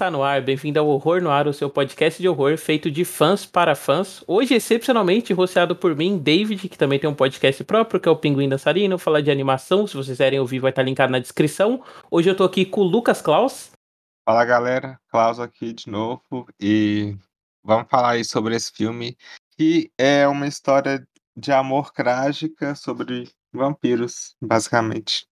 está no ar. Bem-vindo ao Horror no Ar, o seu podcast de horror feito de fãs para fãs. Hoje, excepcionalmente, roceado por mim, David, que também tem um podcast próprio, que é o Pinguim Dançarino, falar de animação. Se vocês quiserem ouvir, vai estar linkado na descrição. Hoje eu tô aqui com o Lucas Klaus. Fala galera, Klaus aqui de novo e vamos falar aí sobre esse filme que é uma história de amor trágica sobre vampiros, basicamente.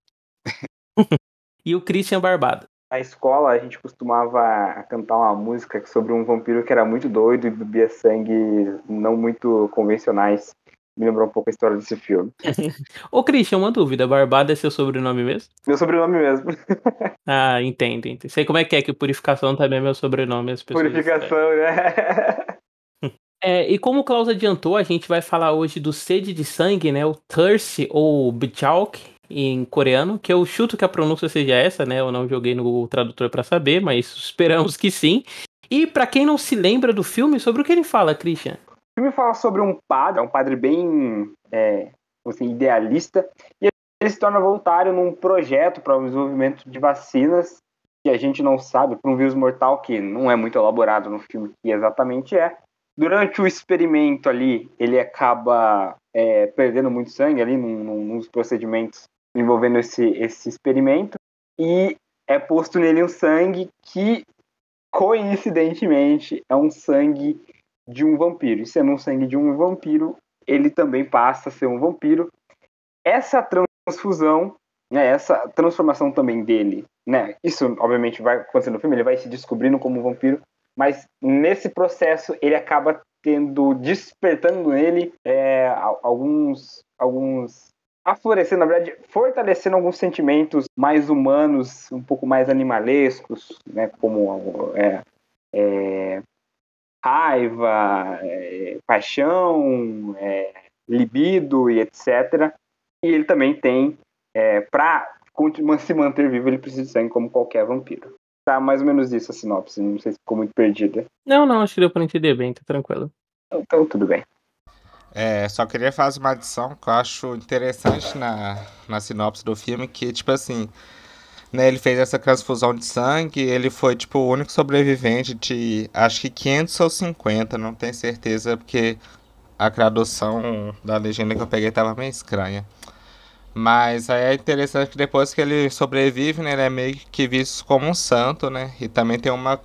e o Christian Barbado. Na escola a gente costumava cantar uma música sobre um vampiro que era muito doido e bebia sangue não muito convencionais. Me lembrou um pouco a história desse filme. Ô Christian, uma dúvida, Barbado é seu sobrenome mesmo? Meu sobrenome mesmo. ah, entendo, entendo. Sei como é que é, que Purificação também é meu sobrenome. As pessoas Purificação, né? É, e como o Klaus adiantou, a gente vai falar hoje do sede de sangue, né? O thirst ou bchauk, em coreano, que eu chuto que a pronúncia seja essa, né? Eu não joguei no tradutor para saber, mas esperamos que sim. E para quem não se lembra do filme, sobre o que ele fala, Christian? O filme fala sobre um padre, é um padre bem é, assim, idealista, e ele se torna voluntário num projeto para o desenvolvimento de vacinas que a gente não sabe, para um vírus mortal que não é muito elaborado no filme que exatamente é. Durante o experimento ali, ele acaba é, perdendo muito sangue ali num, num, nos procedimentos envolvendo esse, esse experimento e é posto nele um sangue que coincidentemente é um sangue de um vampiro. E sendo um sangue de um vampiro, ele também passa a ser um vampiro. Essa transfusão, né, essa transformação também dele, né, isso obviamente vai acontecer no filme, ele vai se descobrindo como um vampiro, mas nesse processo ele acaba tendo, despertando nele é, alguns, alguns aflorecendo, na verdade, fortalecendo alguns sentimentos mais humanos, um pouco mais animalescos, né, como é, é, raiva, é, paixão, é, libido e etc. E ele também tem, é, para se manter vivo, ele precisa de sangue como qualquer vampiro. Tá mais ou menos isso a sinopse, não sei se ficou muito perdida. Não, não, acho que deu pra entender bem, tá tranquilo. Então, tudo bem. É, só queria fazer uma adição que eu acho interessante na, na sinopse do filme, que, tipo assim, né, ele fez essa transfusão de sangue, ele foi, tipo, o único sobrevivente de, acho que 500 ou 50, não tenho certeza, porque a tradução da legenda que eu peguei tava meio estranha. Mas aí é interessante que depois que ele sobrevive, né, ele é meio que visto como um santo, né, e também tem uma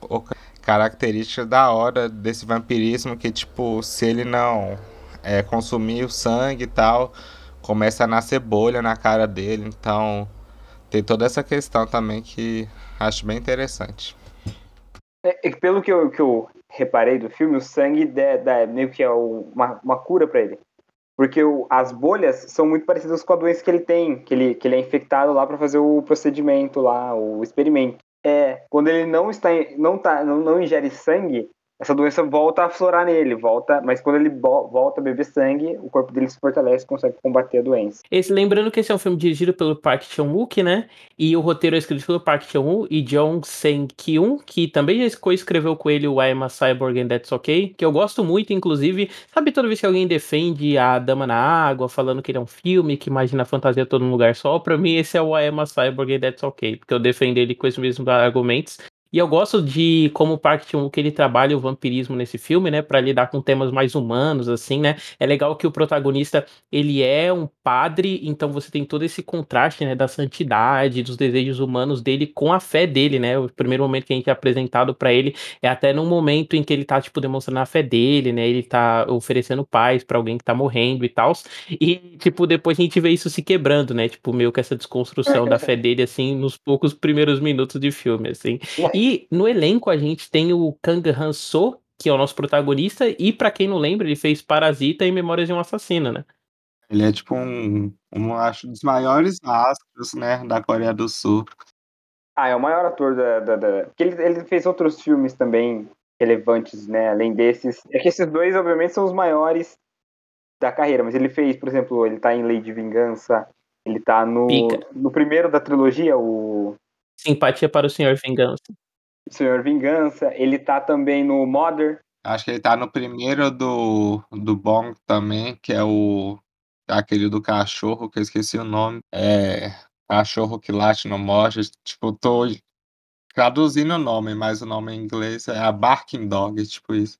característica da hora desse vampirismo que, tipo, se ele não é, consumir o sangue e tal, começa a nascer bolha na cara dele. Então, tem toda essa questão também que acho bem interessante. É, pelo que eu, que eu reparei do filme, o sangue dá, dá meio que é uma, uma cura para ele. Porque o, as bolhas são muito parecidas com a doença que ele tem, que ele, que ele é infectado lá para fazer o procedimento lá, o experimento. É, quando ele não está não tá não, não ingere sangue, essa doença volta a aflorar nele, volta, mas quando ele volta a beber sangue, o corpo dele se fortalece e consegue combater a doença. Esse, lembrando que esse é um filme dirigido pelo Park Chan-wook, né? E o roteiro é escrito pelo Park Chan-wook e Jong Sen-kyun, que também já escreveu com ele o I Am a Cyborg and That's Okay, que eu gosto muito, inclusive, sabe toda vez que alguém defende a Dama na Água, falando que ele é um filme, que imagina a fantasia todo lugar só, pra mim esse é o I Am a Cyborg and That's Okay, porque eu defendo ele com esses mesmos argumentos, e eu gosto de como o Park chan que ele trabalha o vampirismo nesse filme, né, para lidar com temas mais humanos assim, né? É legal que o protagonista, ele é um padre, então você tem todo esse contraste, né, da santidade, dos desejos humanos dele com a fé dele, né? O primeiro momento que a gente é apresentado para ele é até num momento em que ele tá tipo demonstrando a fé dele, né? Ele tá oferecendo paz para alguém que tá morrendo e tal. E tipo, depois a gente vê isso se quebrando, né? Tipo, meio que essa desconstrução da fé dele assim nos poucos primeiros minutos de filme, assim. E e no elenco a gente tem o Kang Han-so, que é o nosso protagonista, e para quem não lembra, ele fez Parasita e Memórias de um Assassino, né? Ele é tipo um, um acho dos maiores astros, né, da Coreia do Sul. Ah, é o maior ator da, da, da... porque ele, ele fez outros filmes também relevantes, né, além desses. É que esses dois, obviamente, são os maiores da carreira, mas ele fez, por exemplo, ele tá em Lei de Vingança, ele tá no, no primeiro da trilogia, o Simpatia para o Senhor Vingança. Senhor Vingança. Ele tá também no Mother. Acho que ele tá no primeiro do, do Bong também, que é o. aquele do cachorro, que eu esqueci o nome. É. Cachorro que late no morte. Tipo, tô. traduzindo o nome, mas o nome em inglês é a Barking Dog, tipo isso.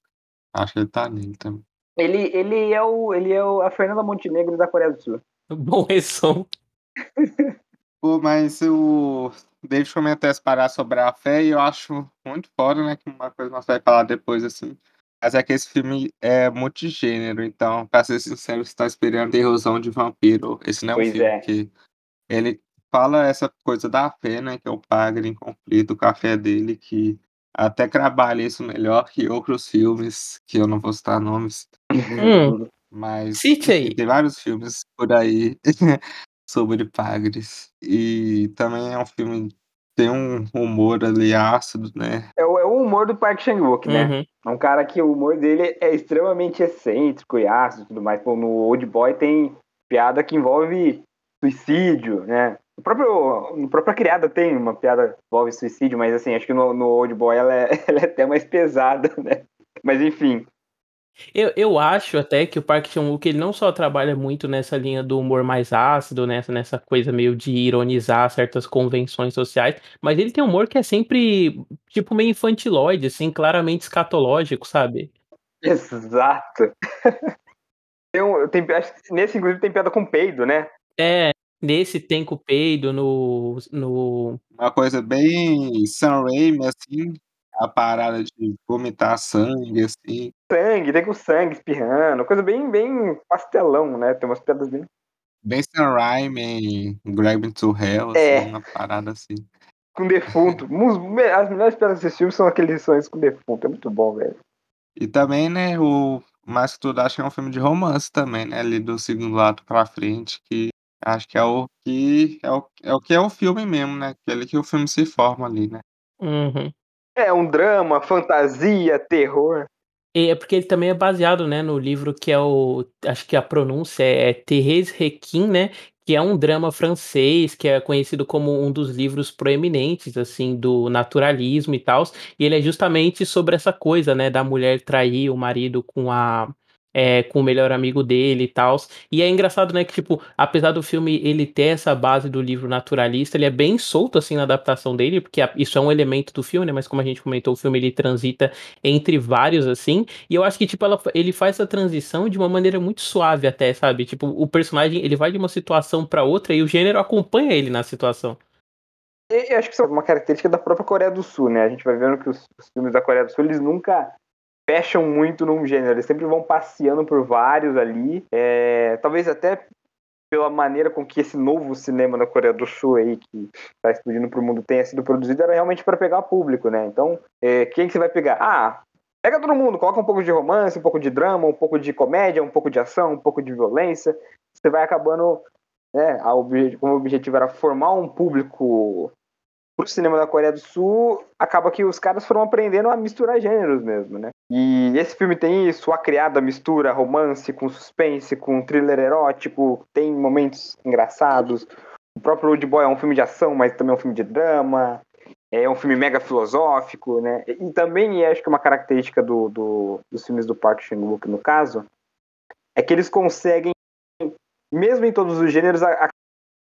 Acho que ele tá nele também. Ele, ele é, o, ele é o, a Fernanda Montenegro da Coreia do Sul. Bom resumo. Pô, mas o David comentou essa parada sobre a fé e eu acho muito foda, né? Que uma coisa nós vai falar depois, assim. Mas é que esse filme é multigênero, então, pra ser sincero, você tá esperando erosão de vampiro. Esse não é um filme é. que ele fala essa coisa da fé, né? Que é o padre em conflito com a fé dele, que até trabalha isso melhor que outros filmes, que eu não vou citar nomes, Hum, mas cite aí. tem vários filmes por aí sobre padres. E também é um filme tem um humor ali ácido, né? É o, é o humor do Park Chan-wook, né? Uhum. É um cara que o humor dele é extremamente excêntrico e ácido e tudo mais. Pô, no Old Boy tem piada que envolve suicídio, né? O próprio, no própria criada tem uma piada que envolve suicídio, mas assim, acho que no, no Old Boy ela é, ela é até mais pesada, né? Mas enfim, Eu, eu acho até que o Park Chan-wook ele não só trabalha muito nessa linha do humor mais ácido, nessa, nessa coisa meio de ironizar certas convenções sociais, mas ele tem um humor que é sempre tipo meio infantiloide, assim, claramente escatológico, sabe? exato. Tem um, tem, acho que nesse, inclusive, tem piada com peido, né? É, nesse tem com peido, no, no. Uma coisa bem Sam Raimi, assim, a parada de vomitar sangue, assim. Sangue, tem com sangue espirrando, coisa bem, bem pastelão, né? Tem umas piadas bem. Bem Sam Raimi, Grabbing to Hell, assim, É. uma parada assim. com defunto. As melhores piadas desse filme são aqueles sonhos com defunto. É muito bom, velho. E também, né, o Mais que tudo acho que é um filme de romance também, né? Ali do segundo ato pra frente, que acho que é o que é o, é o que é o filme mesmo, né? Aquele que o filme se forma ali, né? Uhum. É um drama, fantasia, terror. É porque ele também é baseado, né, no livro que é o. Acho que a pronúncia é Thérèse Requin, né? Que é um drama francês, que é conhecido como um dos livros proeminentes, assim, do naturalismo e tal. E ele é justamente sobre essa coisa, né, da mulher trair o marido com a. é, com o melhor amigo dele e tal. E é engraçado, né, que, tipo, apesar do filme ele ter essa base do livro naturalista, ele é bem solto, assim, na adaptação dele, porque isso é um elemento do filme, né, mas como a gente comentou, o filme ele transita entre vários, assim, e eu acho que, tipo, ela- ele faz essa transição de uma maneira muito suave até, sabe? Tipo, o personagem, ele vai de uma situação pra outra e o gênero acompanha ele na situação. Eu acho que isso é uma característica da própria Coreia do Sul, né? A gente vai vendo que os, os filmes da Coreia do Sul, eles nunca fecham muito num gênero. Eles sempre vão passeando por vários ali. É, talvez até pela maneira com que esse novo cinema da Coreia do Sul aí, que está explodindo pro mundo, tenha sido produzido, era realmente para pegar público, né? Então, é, quem que você vai pegar? Ah, pega todo mundo, coloca um pouco de romance, um pouco de drama, um pouco de comédia, um pouco de ação, um pouco de violência. Você vai acabando, né? A obje- como o objetivo era formar um público pro cinema da Coreia do Sul, acaba que os caras foram aprendendo a misturar gêneros mesmo, né? E esse filme tem isso, a criada mistura romance com suspense, com thriller erótico, tem momentos engraçados. O próprio Old Boy é um filme de ação, mas também é um filme de drama. É um filme mega filosófico, né? E também acho que uma característica do, do- dos filmes do Park Chan-wook, no caso, é que eles conseguem, mesmo em todos os gêneros, a,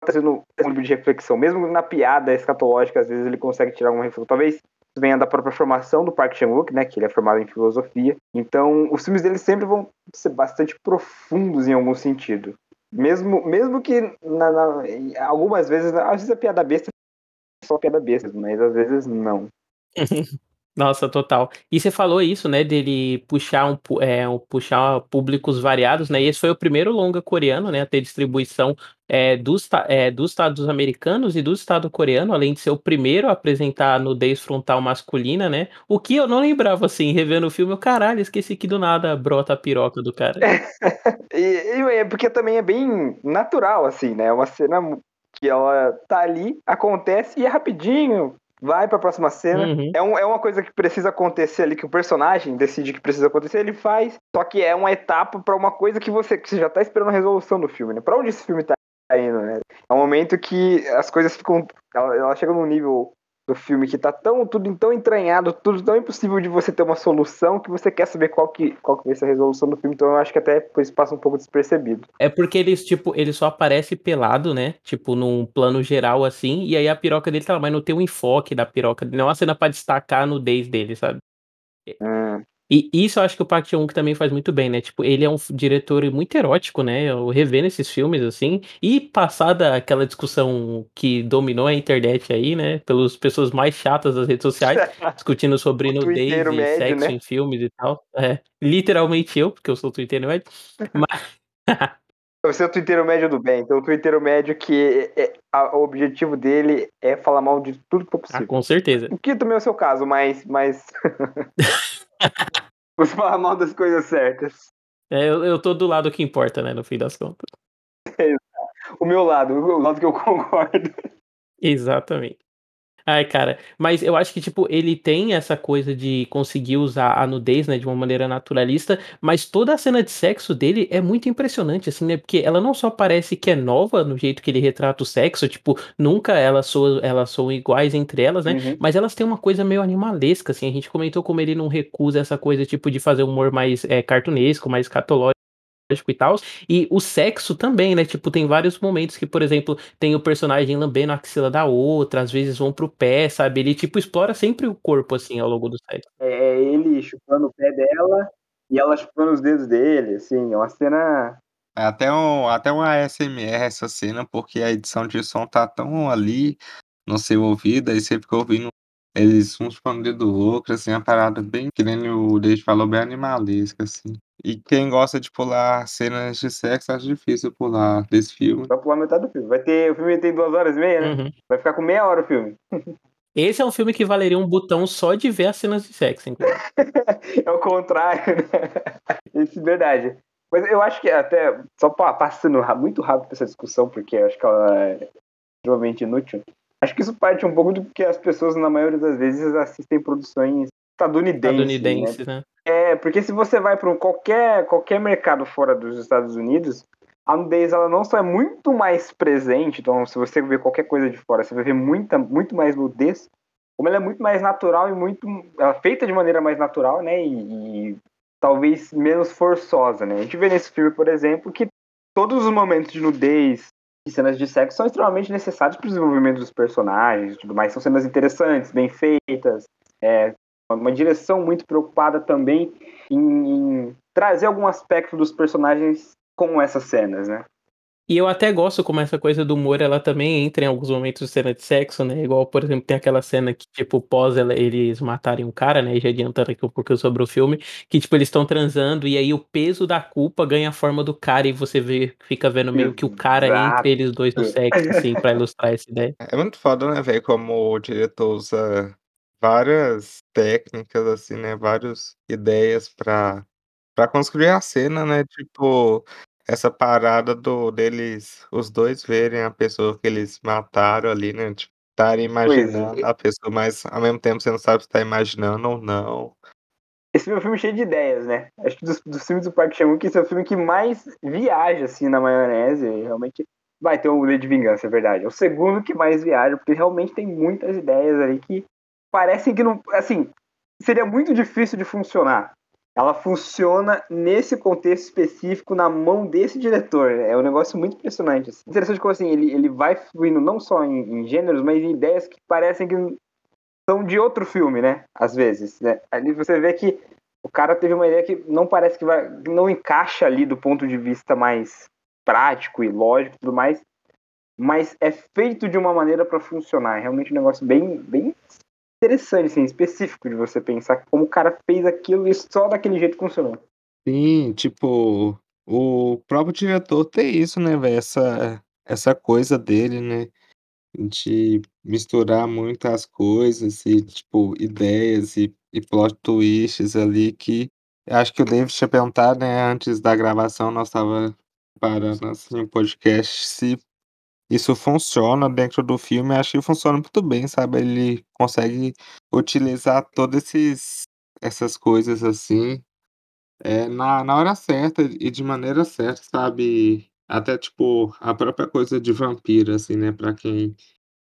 trazendo um de reflexão. Mesmo na piada escatológica, às vezes ele consegue tirar uma reflexão. Talvez venha da própria formação do Park Chan-wook, né, que ele é formado em filosofia. Então, os filmes dele sempre vão ser bastante profundos em algum sentido. Mesmo, mesmo que na, na- algumas vezes, às vezes a piada besta é só piada besta, mas às vezes não. Nossa, total. E você falou isso, né, dele puxar um, é, um- puxar públicos variados, né? E esse foi o primeiro longa coreano, né, a ter distribuição é, dos, é, dos estados americanos e do estado coreano, além de ser o primeiro a apresentar nudez frontal masculina, né? O que eu não lembrava, assim, revendo o filme, eu, caralho, esqueci que do nada brota a piroca do cara. E, e é porque também é bem natural, assim, né? É uma cena que ela tá ali, acontece e é rapidinho, vai pra próxima cena. Uhum. É, um, é uma coisa que precisa acontecer ali, que o personagem decide que precisa acontecer, ele faz. Só que é uma etapa pra uma coisa que você, que você já tá esperando a resolução do filme, né? Pra onde esse filme tá indo, né? É um momento que as coisas ficam. Ela, ela chega num nível do filme que tá tão tudo tão entranhado, tudo tão impossível de você ter uma solução que você quer saber qual que, qual que vai ser a resolução do filme, então eu acho que até por isso passa um pouco despercebido. É porque eles, tipo, ele só aparece pelado, né? Tipo, num plano geral assim, e aí a piroca dele tá lá, mas não tem um enfoque da piroca, não é uma cena pra destacar a nudez dele, sabe? Hum. E isso eu acho que o Park Chan-wook também faz muito bem, né? Tipo, ele é um diretor muito erótico, né? Eu revendo esses filmes, assim, e passada aquela discussão que dominou a internet aí, né? Pelas pessoas mais chatas das redes sociais, discutindo sobre nudez e médio, sexo né? em filmes e tal. É, literalmente eu, porque eu sou twitteiro médio. Mas... Você é o twitteiro médio do bem, então o twitteiro médio que é, é, a, o objetivo dele é falar mal de tudo que for Ah, possível. com certeza. O que também é o seu caso, mas. mas... Você fala mal das coisas certas. É, eu, eu tô do lado que importa, né? No fim das contas. O meu lado, o lado que eu concordo. Exatamente. Ai, cara, mas eu acho que, tipo, ele tem essa coisa de conseguir usar a nudez, né, de uma maneira naturalista, mas toda a cena de sexo dele é muito impressionante, assim, né, porque ela não só parece que é nova no jeito que ele retrata o sexo, tipo, nunca elas soam, elas são iguais entre elas, né, Uhum. mas elas têm uma coisa meio animalesca, assim, a gente comentou como ele não recusa essa coisa, tipo, de fazer humor mais é, cartunesco, mais catológico e tal. E o sexo também, né? Tipo, tem vários momentos que, por exemplo, tem o personagem lambendo a axila da outra, às vezes vão pro pé, sabe? Ele, tipo, explora sempre o corpo, assim, ao longo do sexo. É, é ele chupando o pé dela e ela chupando os dedos dele, assim, é uma cena. É até, um, até uma ASMR essa cena, porque a edição de som tá tão ali no seu ouvido, aí você fica ouvindo eles um chupando o dedo do outro, assim, uma parada bem, que nem o Dave falou, bem animalesca, assim. E quem gosta de pular cenas de sexo, acha difícil pular desse filme. Vai pular metade do filme. Vai ter, o filme tem duas horas e meia, né? Uhum. Vai ficar com meia hora o filme. Esse é um filme que valeria um botão só de ver as cenas de sexo, inclusive. É o contrário, né? Isso é verdade. Mas eu acho que até, só pa- passando muito rápido essa discussão, porque eu acho que ela é extremamente inútil. Acho que isso parte um pouco do que as pessoas, na maioria das vezes, assistem produções estadunidenses. né? Estadunidense, né? É, porque se você vai para qualquer, qualquer mercado fora dos Estados Unidos, a nudez ela não só é muito mais presente, então se você ver qualquer coisa de fora, você vai ver muita, muito mais nudez, como ela é muito mais natural e muito. Ela é feita de maneira mais natural, né? E, e talvez menos forçosa, né? A gente vê nesse filme, por exemplo, que todos os momentos de nudez e cenas de sexo são extremamente necessários para o desenvolvimento dos personagens e tudo mais. São cenas interessantes, bem feitas, é, uma direção muito preocupada também em, em trazer algum aspecto dos personagens com essas cenas, né? E eu até gosto como essa coisa do humor, ela também entra em alguns momentos de cena de sexo, né? Igual, por exemplo, tem aquela cena que, tipo, pós ela- eles matarem um cara, né? E já adiantando aqui um pouquinho sobre o filme, que, tipo, eles estão transando e aí o peso da culpa ganha a forma do cara e você vê, fica vendo meio que o cara Exato. entre eles dois no sexo, assim, pra ilustrar essa ideia. É muito foda, né, velho, como o diretor usa várias técnicas, assim, né, várias ideias pra, pra construir a cena, né, tipo, essa parada do deles, os dois verem a pessoa que eles mataram ali, né, tipo, estarem imaginando a pessoa, mas ao mesmo tempo você não sabe se tá imaginando ou não. Esse é um filme cheio de ideias, né? Acho que dos, dos filmes do Park Chan-wook, esse é o filme que mais viaja, assim, na maionese. E realmente vai ter o Lei de Vingança, é verdade. É o segundo que mais viaja, porque realmente tem muitas ideias ali que parecem que não... Assim, seria muito difícil de funcionar. Ela funciona nesse contexto específico, na mão desse diretor. É um negócio muito impressionante. Assim. Interessante como, assim, ele, ele vai fluindo não só em, em gêneros, mas em ideias que parecem que são de outro filme, né? Às vezes, né? Ali você vê que o cara teve uma ideia que não parece que vai, não encaixa ali do ponto de vista mais prático e lógico e tudo mais, mas é feito de uma maneira para funcionar. É realmente um negócio bem, bem interessante, assim, específico de você pensar como o cara fez aquilo e só daquele jeito funcionou. Sim, tipo, o próprio diretor tem isso, né, velho? Essa, essa coisa dele, né? De misturar muitas coisas e, tipo, ideias e, e plot twists ali que acho que o David tinha perguntado, né, antes da gravação, nós tava parando assim o podcast, se isso funciona dentro do filme, acho que funciona muito bem, sabe? Ele consegue utilizar todas esses, essas coisas assim é, na, na hora certa e de maneira certa, sabe? Até tipo a própria coisa de vampiro, assim, né? Pra quem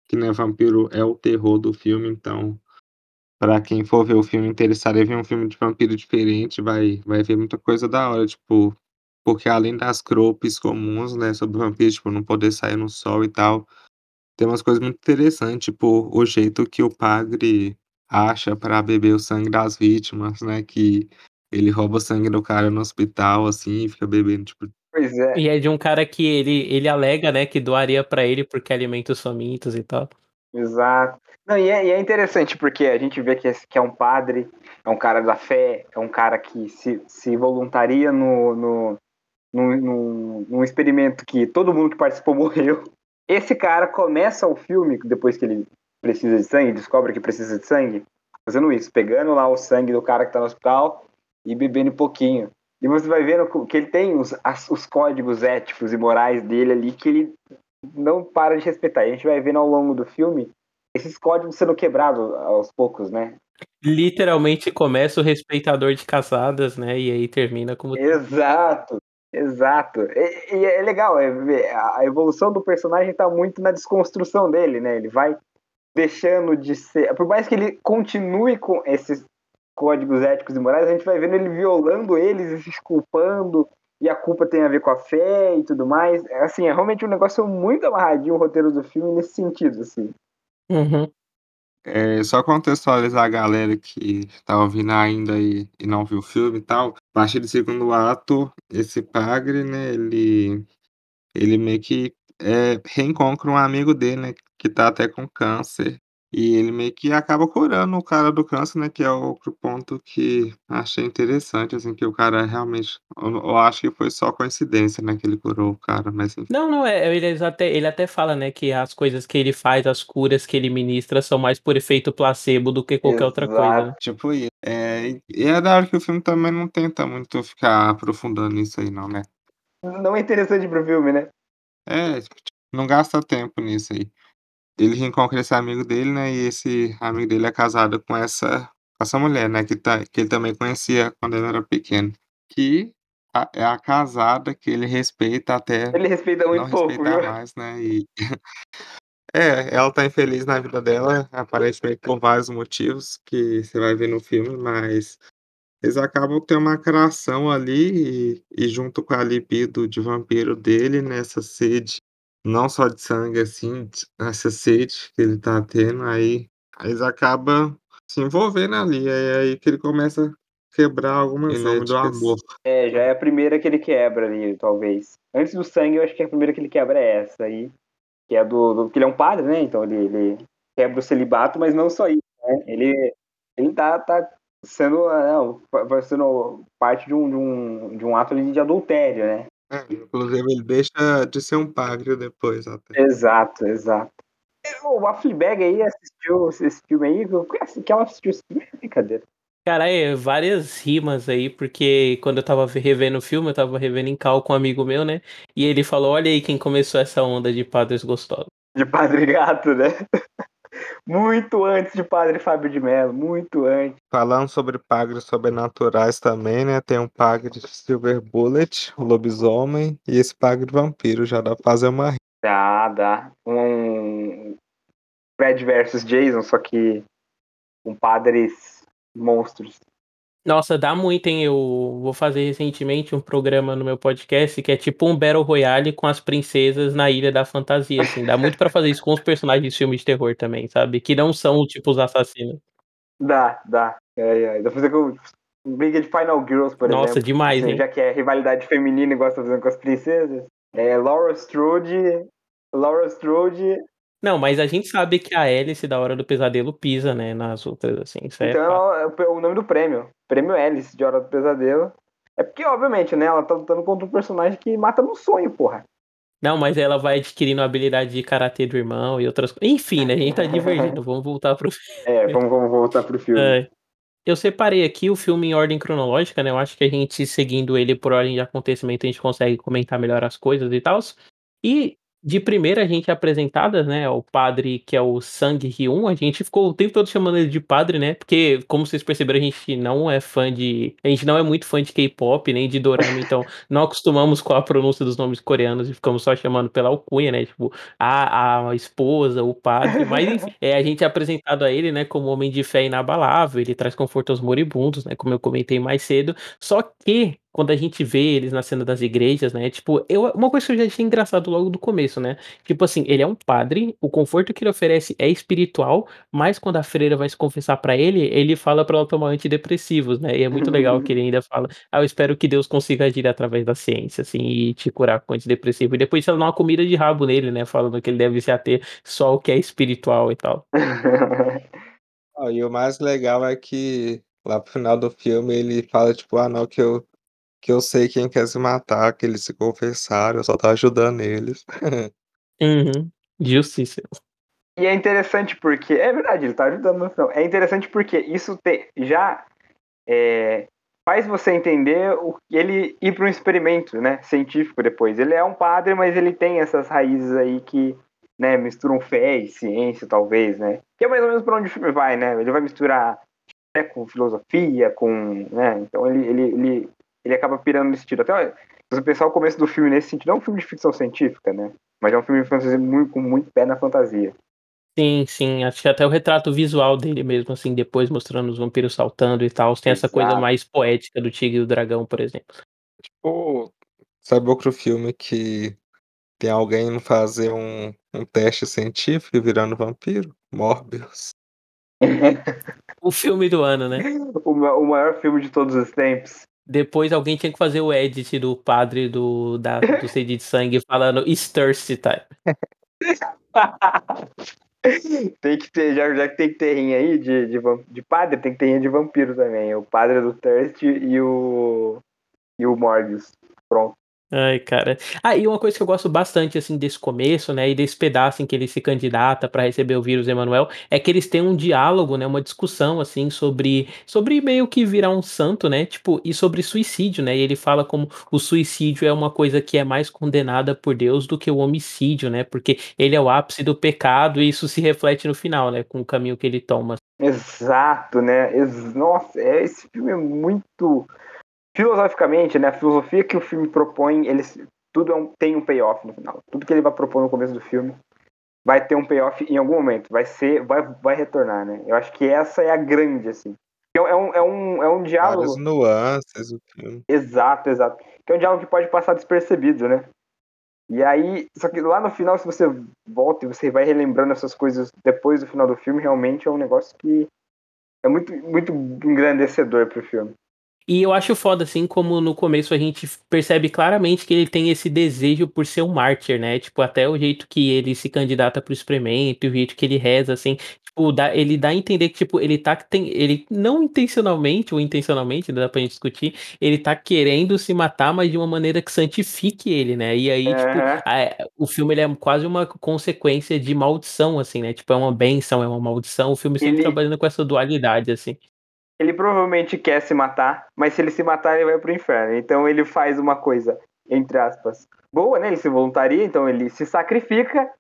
que né, vampiro é o terror do filme, então para quem for ver o filme interessado em ver um filme de vampiro diferente, vai vai ver muita coisa da hora, tipo, porque além das tropes comuns, né, sobre vampiros, tipo, não poder sair no sol e tal, tem umas coisas muito interessantes, tipo, o jeito que o padre acha para beber o sangue das vítimas, né, que ele rouba o sangue do cara no hospital, assim, e fica bebendo, tipo Pois é. E é de um cara que ele ele alega, né, que doaria pra ele porque alimenta os famintos e tal. Exato. Não, e é, e é interessante porque a gente vê que, esse- que é um padre, é um cara da fé, é um cara que se, se voluntaria no, no, no, no- num experimento que todo mundo que participou morreu. Esse cara começa o filme, depois que ele precisa de sangue, descobre que precisa de sangue, fazendo isso, pegando lá o sangue do cara que tá no hospital e bebendo um pouquinho. E você vai vendo que ele tem os, as- os códigos éticos e morais dele ali que ele não para de respeitar. E a gente vai vendo ao longo do filme esses códigos sendo quebrados aos poucos, né? Literalmente começa o respeitador de casadas, né, e aí termina como Exato, exato. E, e é legal, é a evolução do personagem tá muito na desconstrução dele, né? Ele vai deixando de ser. Por mais que ele continue com esses códigos éticos e morais, a gente vai vendo ele violando eles e se desculpando. E a culpa tem a ver com a fé e tudo mais. Assim, é realmente um negócio muito amarradinho o roteiro do filme nesse sentido, assim. Uhum. É, só contextualizar a galera que tá ouvindo ainda e, e não viu o filme e tal. A partir do segundo ato, esse padre, né, ele, ele meio que é, reencontra um amigo dele, né, que tá até com câncer. E ele meio que acaba curando o cara do câncer, né, que é outro ponto que achei interessante, assim, que o cara realmente... Eu, eu acho que foi só coincidência, né, que ele curou o cara, mas enfim. Não, não, é, ele até, ele até fala, né, que as coisas que ele faz, as curas que ele ministra são mais por efeito placebo do que qualquer outra coisa. né? Tipo isso. É, e- e é da hora que o filme também não tenta muito ficar aprofundando nisso aí, não, né? Não é interessante pro filme, né? É, tipo, não gasta tempo nisso aí. Ele reencontra esse amigo dele, né? E esse amigo dele é casado com essa, com essa mulher, né? Que, tá, que ele também conhecia quando ele era pequeno. Que a- é a casada que ele respeita até Ele respeita muito não pouco, respeitar viu? mais, né? E é, ela tá infeliz na vida dela, aparentemente por vários motivos que você vai ver no filme, mas eles acabam tendo uma atração ali e, e junto com a libido de vampiro dele, nessa sede, não só de sangue, assim, de- essa sede que ele tá tendo, aí eles acabam se envolvendo ali, é aí que ele começa a quebrar algumas em nome do amor. É, já é a primeira que ele quebra ali, talvez. Antes do sangue, eu acho que a primeira que ele quebra é essa aí. Que é do. do que ele é um padre, né? Então ele, ele quebra o celibato, mas não só isso, né? Ele, ele tá, tá sendo, ah, não, sendo parte de um, de um, de um ato ali de adultério, né? É, inclusive, ele deixa de ser um padre depois, até. Exato, exato. O a Fleabag aí assistiu esse filme aí, que ela assistiu esse filme é brincadeira. Caralho, várias rimas aí, porque quando eu tava revendo o filme, eu tava revendo em cal com um amigo meu, né? E ele falou: Olha aí quem começou essa onda de padres gostosos. De Padre Gato, né? Muito antes de Padre Fábio de Mello, muito antes. Falando sobre padres sobrenaturais também, né? Tem um padre de Silver Bullet, o lobisomem, e esse padre vampiro, já dá pra fazer uma Dá, dá. Um Fred versus Jason, só que com padres monstros. Nossa, dá muito, hein? Eu vou fazer recentemente um programa no meu podcast que é tipo um Battle Royale com as princesas na Ilha da Fantasia, assim. Dá muito pra fazer isso com os personagens de filme de terror também, sabe? Que não são, tipo, os assassinos. Dá, dá. É, é. Dá pra fazer com briga de Final Girls, por Nossa, exemplo. demais, Assim, hein? já que é rivalidade feminina igual você tá fazendo com as princesas. É Laura Strode. Laura Strode. Não, mas a gente sabe que a Alice da Hora do Pesadelo pisa, né? Nas outras, assim. É Então é o nome do prêmio. Prêmio Alice de Hora do Pesadelo. É porque, obviamente, né? Ela tá lutando contra um personagem que mata no sonho, porra. Não, mas ela vai adquirindo a habilidade de karatê do irmão e outras coisas. Enfim, né? A gente tá divergindo. Vamos voltar pro É, vamos, vamos voltar pro filme. É. Eu separei aqui o filme em ordem cronológica, né? Eu acho que a gente, seguindo ele por ordem de acontecimento, a gente consegue comentar melhor as coisas e tal. E de primeira a gente é apresentada, né, o padre que é o Sang Hyun, a gente ficou o tempo todo chamando ele de padre, né, porque como vocês perceberam a gente não é fã de a gente não é muito fã de K-pop, nem de dorama, então não acostumamos com a pronúncia dos nomes coreanos e ficamos só chamando pela alcunha, né, tipo, a a esposa, o padre, mas enfim, é, a gente é apresentado a ele, né, como homem de fé inabalável, ele traz conforto aos moribundos, né, como eu comentei mais cedo, só que quando a gente vê eles na cena das igrejas, né, tipo, eu uma coisa que eu já achei engraçado logo do começo, né, tipo assim, ele é um padre, o conforto que ele oferece é espiritual, mas quando a freira vai se confessar pra ele, ele fala pra ela tomar antidepressivos, né, e é muito legal que ele ainda fala: "Ah, eu espero que Deus consiga agir através da ciência, assim, e te curar com antidepressivo", e depois ela dá uma comida de rabo nele, né, falando que ele deve se ater só ao que é espiritual e tal. Ah, e o mais legal é que, lá para o final do filme, ele fala tipo: "Ah não, que eu que eu sei quem quer se matar, que eles se confessaram, eu só tô ajudando eles". Uhum. Justiça. E é interessante porque é verdade, ele tá ajudando no final. É interessante porque isso te já, eh, faz você entender o ele ir para um experimento, né, científico depois. Ele é um padre, mas ele tem essas raízes aí que, né, misturam fé e ciência talvez, né. Que é mais ou menos pra onde o filme vai, né, ele vai misturar fé com filosofia, com né, então ele ele ele ele acaba pirando nesse sentido. Até se você pensar o começo do filme nesse sentido, é um filme de ficção científica, né, mas é um filme fantasia muito com muito pé na fantasia. Sim, sim, acho que até o retrato visual dele mesmo, assim, depois mostrando os vampiros saltando e tals, tem essa coisa Exato. mais poética do Tigre e o Dragão, por exemplo. Tipo, sabe outro filme que tem alguém fazer um um teste científico e virando vampiro? Morbius. O filme do ano, né. O o maior filme de todos os tempos. Depois alguém tinha que fazer o edit do padre do da do Sede de Sangue falando "It's thirsty time". Tem que ter, já já que tem que ter rinha aí de de de padre, tem que ter rinha de vampiro também, o padre do Thirst e o e o Morbius, pronto. Ai, cara. Ah, e uma coisa que eu gosto bastante, assim, desse começo, né, e desse pedaço em que ele se candidata pra receber o vírus Emanuel, é que eles têm um diálogo, né, uma discussão, assim, sobre sobre meio que virar um santo, né, tipo, e sobre suicídio, né, e ele fala como o suicídio é uma coisa que é mais condenada por Deus do que o homicídio, né, porque ele é o ápice do pecado e isso se reflete no final, né, com o caminho que ele toma. Exato, né, ex nossa, é esse filme é muito filosoficamente, né, a filosofia que o filme propõe, eles tudo é um tem um payoff no final. Tudo que ele vai propor no começo do filme vai ter um payoff em algum momento, vai ser vai vai retornar, né. Eu acho que essa é a grande, assim. É um é um é um diálogo Várias nuances filme. Exato, exato. Que é um diálogo que pode passar despercebido, né. E aí só que lá no final, se você volta e você vai relembrando essas coisas depois do final do filme, realmente é um negócio que é muito muito engrandecedor para o filme. E eu acho foda, assim, como no começo a gente percebe claramente que ele tem esse desejo por ser um mártir, né, tipo, até o jeito que ele se candidata para o experimento, o jeito que ele reza, assim, tipo, dá ele dá a entender que, tipo, ele tá tem ele não intencionalmente ou intencionalmente, dá pra gente discutir, ele tá querendo se matar, mas de uma maneira que santifique ele, né, e aí, tipo, Aham. eh, o filme ele é quase uma consequência de maldição, assim, né, tipo, é uma bênção, é uma maldição, o filme sempre Ele trabalhando com essa dualidade, assim. Ele provavelmente quer se matar, mas se ele se matar ele vai para o inferno, então ele faz uma coisa, entre aspas, boa, né, ele se voluntaria, então ele se sacrifica,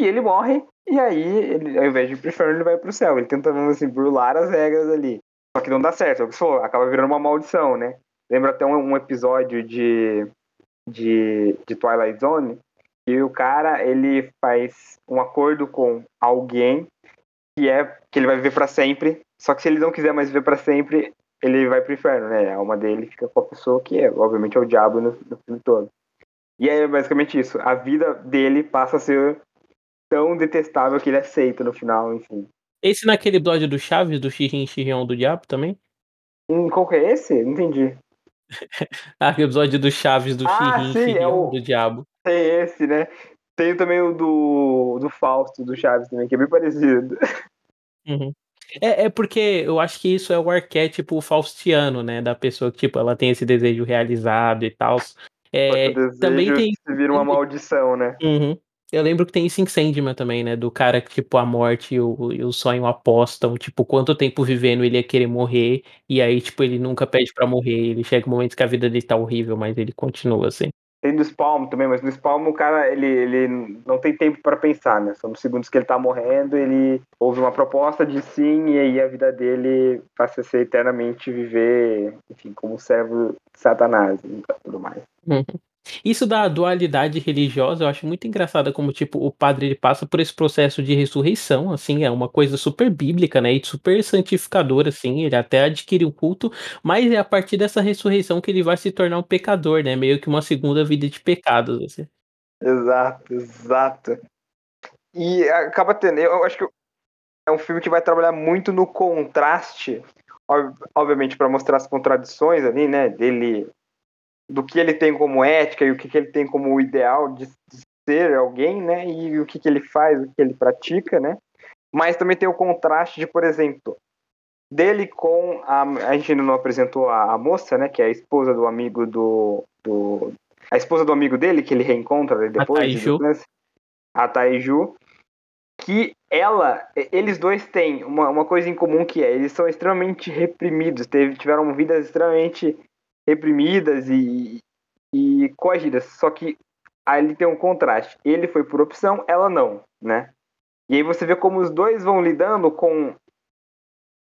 e ele morre, e aí ele ao invés de ir para o inferno ele vai para o céu, ele tentando, assim, burlar as regras ali. Só que não dá certo, acaba virando uma maldição, né. Lembra até um um episódio de de de Twilight Zone, que o cara ele faz um acordo com alguém, que é que ele vai viver pra sempre, só que se ele não quiser mais viver pra sempre, ele vai para o inferno, né, a alma dele fica com a pessoa que é, obviamente é o diabo no no filme todo. E aí é basicamente isso, a vida dele passa a ser tão detestável que ele aceita no final, enfim. Esse naquele episódio do Chaves, do Xirrin Xirrão do Diabo também? Hum, qual que é esse? Não entendi. Aquele episódio do Chaves, do Ah, Xirrin sim, é Xirrião o do Diabo. tem esse, né. Tem também o do do Fausto, do Chaves também, que é bem parecido. Uhum. É é porque eu acho que isso é o arquétipo faustiano, né, da pessoa que, tipo, ela tem esse desejo realizado e o Eh, também tem se vira uma maldição, né. Uhum. Eu lembro que tem isso em Sandman também, né, do cara que, tipo, a morte e o e o sonho apostam, tipo, quanto tempo vivendo ele ia querer morrer, e aí, tipo, ele nunca pede pra morrer, ele chega um momento que a vida dele tá horrível, mas ele continua, assim. Tem do Spawn também, mas no Spawn o cara, ele, ele não tem tempo para pensar, né? São os segundos que ele tá morrendo, ele ouve uma proposta de sim, e aí a vida dele passa a ser eternamente viver, enfim, como servo de Satanás e tudo mais. Uhum. Isso da dualidade religiosa, eu acho muito engraçada como, tipo, o padre ele passa por esse processo de ressurreição, assim, é uma coisa super bíblica, né, e super santificadora, assim, ele até adquire um culto, mas é a partir dessa ressurreição que ele vai se tornar um pecador, né, meio que uma segunda vida de pecados, assim. Exato, exato. E acaba tendo, eu acho que é um filme que vai trabalhar muito no contraste, obviamente para mostrar as contradições ali, né, dele do que ele tem como ética e o que, que ele tem como ideal de, de ser alguém, né? E o que, que ele faz, o que ele pratica, né? Mas também tem o contraste de, por exemplo, dele com a. A gente ainda não apresentou a, a moça, né? Que é a esposa do amigo do. do a esposa do amigo dele, que ele reencontra depois. A Taiju. A Taiju. Que ela, eles dois têm uma, uma coisa em comum que é, eles são extremamente reprimidos, teve, tiveram vidas extremamente reprimidas e, e coagidas. Só que ali tem um contraste. Ele foi por opção, ela não, né? E aí você vê como os dois vão lidando com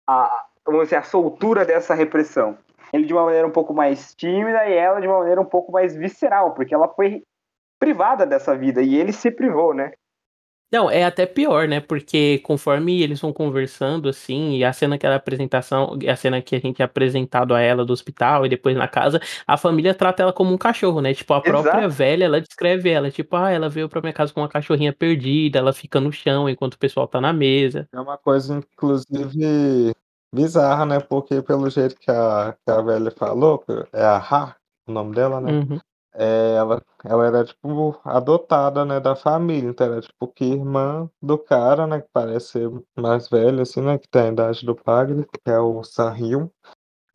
a, vamos dizer, a soltura dessa repressão. Ele de uma maneira um pouco mais tímida e ela de uma maneira um pouco mais visceral, porque ela foi privada dessa vida e ele se privou, né? Não, é até pior, né? Porque conforme eles vão conversando, assim, e a cena que ela apresentação, a cena que a gente é apresentado a ela do hospital e depois na casa, a família trata ela como um cachorro, né? Tipo, a própria Exato. velha, ela descreve ela, tipo, ah, ela veio pra minha casa com uma cachorrinha perdida, ela fica no chão enquanto o pessoal tá na mesa. É uma coisa, inclusive, bizarra, né? Porque pelo jeito que a, que a velha falou, é a Ha, o nome dela, né? Uhum. É, ela, ela era, tipo, adotada, né, da família, então era, tipo, que irmã do cara, né, que parece ser mais velho, assim, né, que tem a idade do Pagni, que é o Sahil,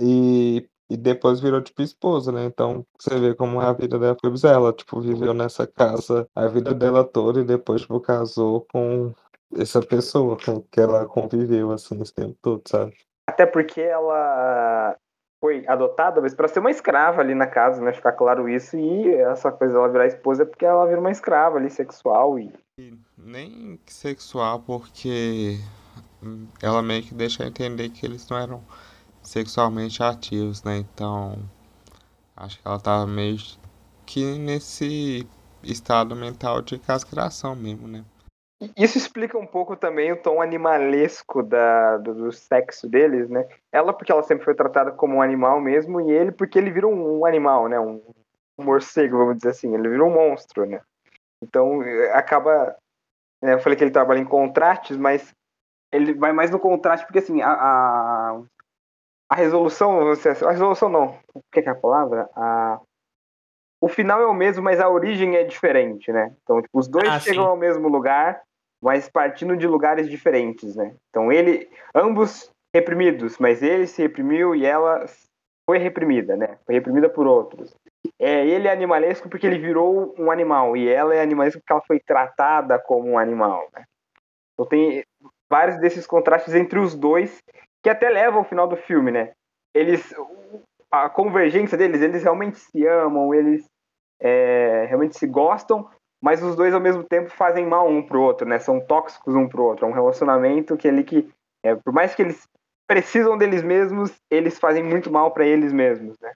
e, e depois virou, tipo, esposa, né, então você vê como a vida dela foi bizarra, ela, tipo, viveu nessa casa a vida dela toda e depois, tipo, casou com essa pessoa com que ela conviveu, assim, esse tempo todo, sabe? Até porque ela foi adotada, mas para ser uma escrava ali na casa, né? Ficar claro isso. E essa coisa dela virar esposa é porque ela vira uma escrava ali, sexual. E... Nem sexual, porque ela meio que deixa entender que eles não eram sexualmente ativos, né? Então, acho que ela tava meio que nesse estado mental de castração mesmo, né? Isso explica um pouco também o tom animalesco da, do, do, sexo deles, né? Ela porque ela sempre foi tratada como um animal mesmo, e ele porque ele virou um, um animal, né? Um, um, morcego, vamos dizer assim. Ele virou um monstro, né? Então acaba. Né, eu falei que ele trabalha em contrastes, mas ele vai mais no contraste porque assim a, a, a resolução, a resolução não, o que é a palavra? A, o final é o mesmo, mas a origem é diferente, né? Então, tipo, os dois ah, chegam sim. ao mesmo lugar, mas partindo de lugares diferentes, né? Então ele, ambos reprimidos, mas ele se reprimiu e ela foi reprimida, né? Foi reprimida por outros. É, ele é animalesco porque ele virou um animal e ela é animalesca porque ela foi tratada como um animal, né? Então tem vários desses contrastes entre os dois que até levam ao final do filme, né? Eles a convergência deles, eles realmente se amam, eles é, realmente se gostam, mas os dois ao mesmo tempo fazem mal um pro outro, né? São tóxicos um pro outro. É um relacionamento que ali que, é, por mais que eles precisam deles mesmos, eles fazem muito mal para eles mesmos, né?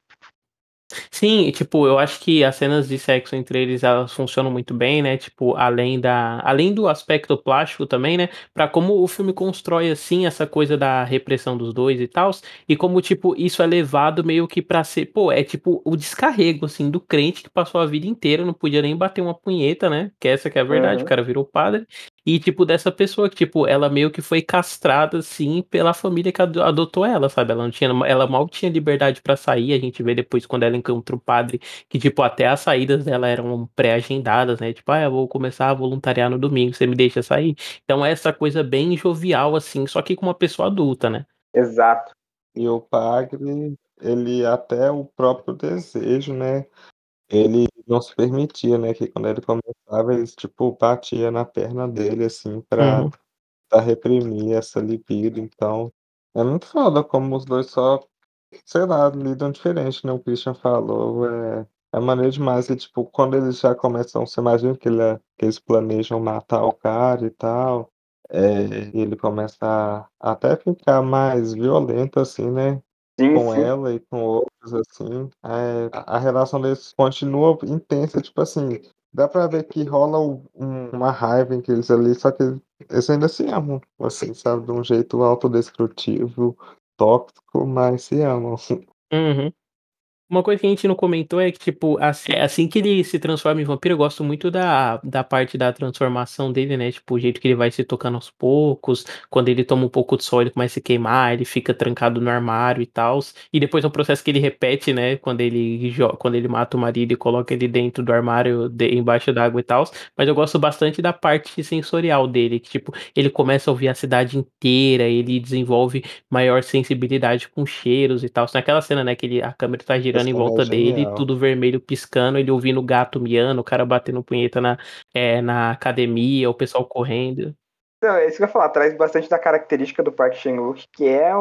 Sim, tipo, eu acho que as cenas de sexo entre eles elas funcionam muito bem, né? Tipo, além da, além do aspecto plástico também, né? Para como o filme constrói assim essa coisa da repressão dos dois e tal, e como tipo isso é levado meio que para ser, pô, é tipo o descarrego assim do crente que passou a vida inteira não podia nem bater uma punheta, né? Que essa que é a verdade, uhum. o cara virou padre e, tipo, dessa pessoa que, tipo, ela meio que foi castrada, assim, pela família que adotou ela, sabe? Ela não tinha, ela mal tinha liberdade para sair. A gente vê depois quando ela encontra o padre, que, tipo, até as saídas dela eram pré-agendadas, né? Tipo, ah, eu vou começar a voluntariar no domingo, você me deixa sair? Então, é essa coisa bem jovial, assim, só que com uma pessoa adulta, né? Exato. E o padre, ele até o próprio desejo, né? Ele não se permitia, né, que quando ele começava, eles, tipo, batia na perna dele, assim, pra, uhum. reprimir essa libido, então é muito foda como os dois só, sei lá, lidam diferente, né, o Christian falou, é, É maneiro demais. E, tipo, quando eles já começam, você imagina que, ele é, que eles planejam matar o cara e tal. É, ele começa a até ficar mais violento, assim, né? Sim, com sim. ela e com outros, assim. É, a relação deles continua intensa, tipo assim. Dá pra ver que rola um, uma raiva entre eles ali, só que eles ainda se amam, assim, sabe? De um jeito autodestrutivo, tóxico, mas se amam. Uhum. Uma coisa que a gente não comentou é que, tipo, assim, assim que ele se transforma em vampiro, eu gosto muito da, da parte da transformação dele, né? Tipo, o jeito que ele vai se tocando aos poucos, quando ele toma um pouco de sol, ele começa a queimar, ele fica trancado no armário e tal. E depois é um processo que ele repete, né? Quando ele, quando ele mata o marido e coloca ele dentro do armário, de, embaixo d'água e tal. Mas eu gosto bastante da parte sensorial dele, que, tipo, ele começa a ouvir a cidade inteira, ele desenvolve maior sensibilidade com cheiros e tal. Naquela cena, né, que ele, a câmera tá girando em volta dele, tudo vermelho piscando, ele ouvindo o gato miando, o cara batendo punheta na, é, na academia, o pessoal correndo. Não, é isso que eu ia falar, traz bastante da característica do Park Chan-wook, que é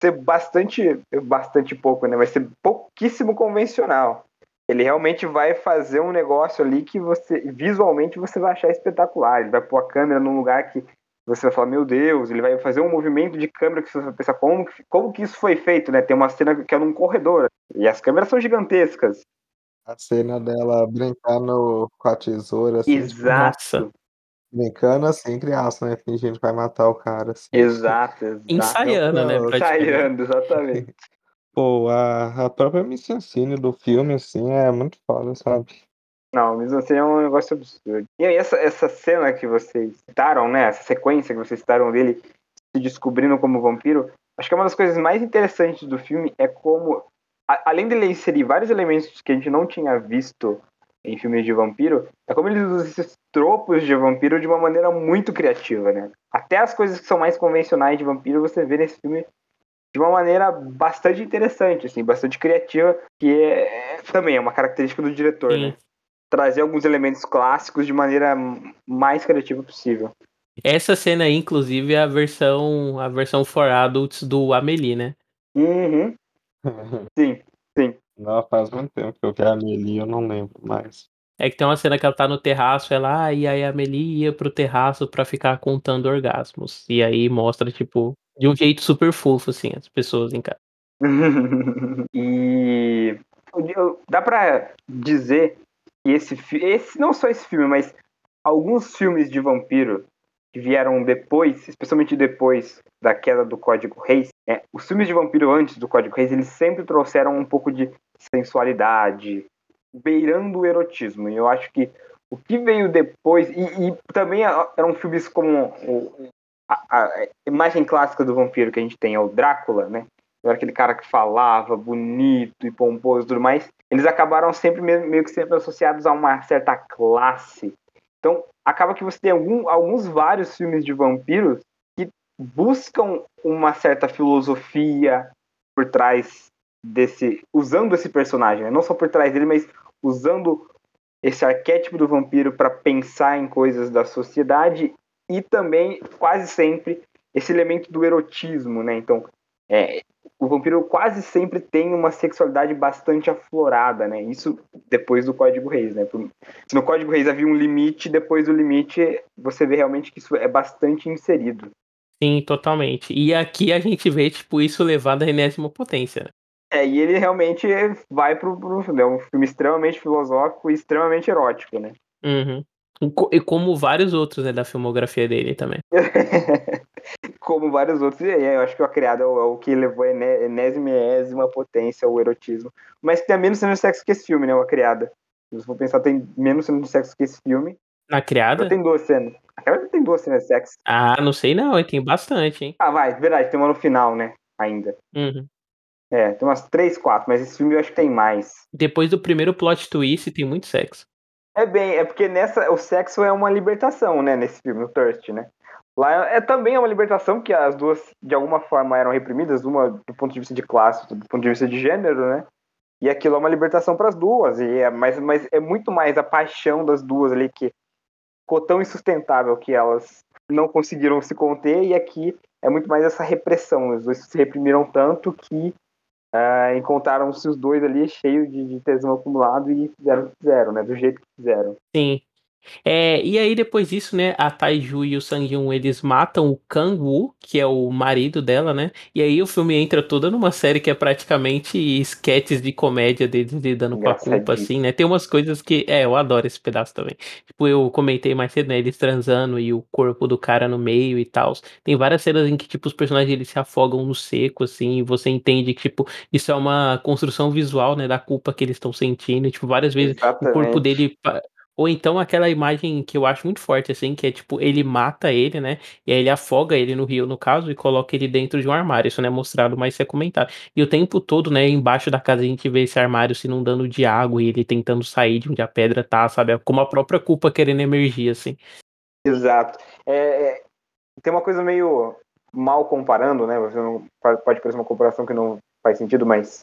ser bastante, bastante pouco, né, vai ser pouquíssimo convencional. Ele realmente vai fazer um negócio ali que você, visualmente, você vai achar espetacular. Ele vai pôr a câmera num lugar que você vai falar, meu Deus, ele vai fazer um movimento de câmera que você vai pensar como, como que isso foi feito, né? Tem uma cena que é num corredor e as câmeras são gigantescas. A cena dela brincando com a tesoura, assim. Exato. Tipo, brincando assim, aspas, né? Fingindo que vai matar o cara. Assim. Exato, exato. Ensaiando, né? Ensaiando, exatamente. Pô, a, a própria mise-en-scène do filme, assim, é muito foda, sabe? Não, mesmo assim é um negócio absurdo. E aí, essa, essa cena que vocês citaram, né? Essa sequência que vocês citaram dele se descobrindo como vampiro, acho que é uma das coisas mais interessantes do filme é como, a, além dele inserir vários elementos que a gente não tinha visto em filmes de vampiro, é como ele usa esses tropos de vampiro de uma maneira muito criativa, né? Até as coisas que são mais convencionais de vampiro você vê nesse filme de uma maneira bastante interessante, assim, bastante criativa, que é, é também é uma característica do diretor, Sim. né? Trazer alguns elementos clássicos de maneira mais criativa possível. Essa cena aí, inclusive, é a versão, a versão for adults do Amelie, né? Uhum. sim, sim. Não, faz muito tempo que eu vi a Amelie, eu não lembro mais. É que tem uma cena que ela tá no terraço, ela, ah, e aí a Amelie ia pro terraço pra ficar contando orgasmos. E aí mostra, tipo, de um jeito super fofo, assim, as pessoas em casa. e dá pra dizer que esse, esse não só esse filme, mas alguns filmes de vampiro que vieram depois, especialmente depois da queda do Código Reis, né, os filmes de vampiro antes do Código Reis, eles sempre trouxeram um pouco de sensualidade, beirando o erotismo. E eu acho que o que veio depois, e, e também eram filmes como a, a, imagem clássica do vampiro que a gente tem é o Drácula, né? Era aquele cara que falava bonito e pomposo e tudo mais eles acabaram sempre meio que sempre associados a uma certa classe. Então, acaba que você tem algum, alguns vários filmes de vampiros que buscam uma certa filosofia por trás desse, usando esse personagem, né? não só por trás dele, mas usando esse arquétipo do vampiro para pensar em coisas da sociedade e também quase sempre esse elemento do erotismo, né? Então, é, o vampiro quase sempre tem uma sexualidade bastante aflorada, né? Isso depois do Código Reis, né? Se no Código Reis havia um limite, depois do limite você vê realmente que isso é bastante inserido. Sim, totalmente. E aqui a gente vê, tipo, isso levado à enésima potência. Né? É, e ele realmente vai pro, pro né? um filme extremamente filosófico e extremamente erótico, né? Uhum. E como vários outros, né, da filmografia dele também. como vários outros, e eu acho que o Criado é o, que levou a enésima e potência o erotismo. Mas tem menos cena de sexo que esse filme, né, o Criada. Se for pensar, tem menos cena de sexo que esse filme. Na Criada? Tem duas cenas. A Criada tem duas cenas de sexo. Ah, não sei não, tem bastante, hein. Ah, vai, verdade, tem uma no final, né, ainda. Uhum. É, tem umas três, quatro, mas esse filme eu acho que tem mais. Depois do primeiro plot twist, tem muito sexo. É bem, é porque nessa o sexo é uma libertação, né, nesse filme, o Thirst, né? Lá é também é uma libertação que as duas de alguma forma eram reprimidas, uma do ponto de vista de classe, do ponto de vista de gênero, né? E aquilo é uma libertação para as duas, e é mas, mas é muito mais a paixão das duas ali que ficou tão insustentável que elas não conseguiram se conter e aqui é muito mais essa repressão, os dois se reprimiram tanto que uh, encontraram-se os dois ali cheios de, de tesão acumulado e fizeram o que fizeram, né? Do jeito que fizeram. Sim. É, e aí depois disso, né, a Taiju e o Sang-yoon, eles matam o Kang-woo, que é o marido dela, né? E aí o filme entra toda numa série que é praticamente esquetes de comédia deles lidando com a culpa, assim, né? Tem umas coisas que, é, eu adoro esse pedaço também. Tipo, eu comentei mais cedo, né, eles transando e o corpo do cara no meio e tal. Tem várias cenas em que, tipo, os personagens eles se afogam no seco, assim, e você entende que, tipo, isso é uma construção visual, né, da culpa que eles estão sentindo. E, tipo, várias vezes Exatamente. o corpo dele ou então aquela imagem que eu acho muito forte, assim, que é tipo, ele mata ele, né? E aí ele afoga ele no rio, no caso, e coloca ele dentro de um armário. Isso não é mostrado, mas isso é comentado. E o tempo todo, né, embaixo da casa a gente vê esse armário se inundando de água e ele tentando sair de onde a pedra tá, sabe? Como a própria culpa querendo emergir, assim. Exato. É, é, tem uma coisa meio mal comparando, né? Você não, pode parecer uma comparação que não faz sentido, mas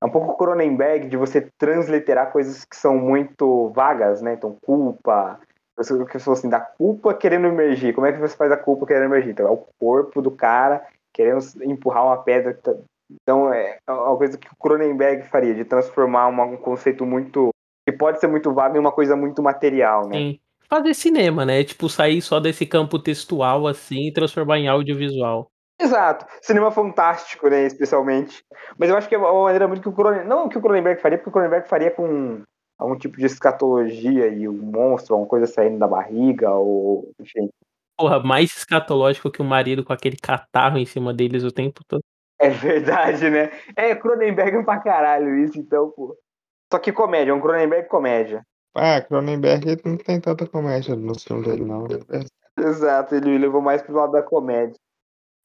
é um pouco Cronenberg de você transliterar coisas que são muito vagas, né? Então, culpa, você falou assim, da culpa querendo emergir. Como é que você faz a culpa querendo emergir? Então, é o corpo do cara querendo empurrar uma pedra. Tá, então, é, é uma coisa que o Cronenberg faria, de transformar uma, um conceito muito. que pode ser muito vago em uma coisa muito material, né? Sim. Fazer cinema, né? Tipo, sair só desse campo textual assim e transformar em audiovisual. Exato. Cinema fantástico, né, especialmente. Mas eu acho que é uma maneira muito que o Cronenberg... Não que o Cronenberg faria, porque o Cronenberg faria com algum tipo de escatologia e um monstro, alguma coisa saindo da barriga, ou... enfim. Porra, mais escatológico que o marido com aquele catarro em cima deles o tempo todo. É verdade, né? É Cronenberg pra caralho isso, então, pô. Só que comédia, é um Cronenberg comédia. Ah, Cronenberg não tem tanta comédia no filme dele, não. Exato, ele levou mais pro lado da comédia.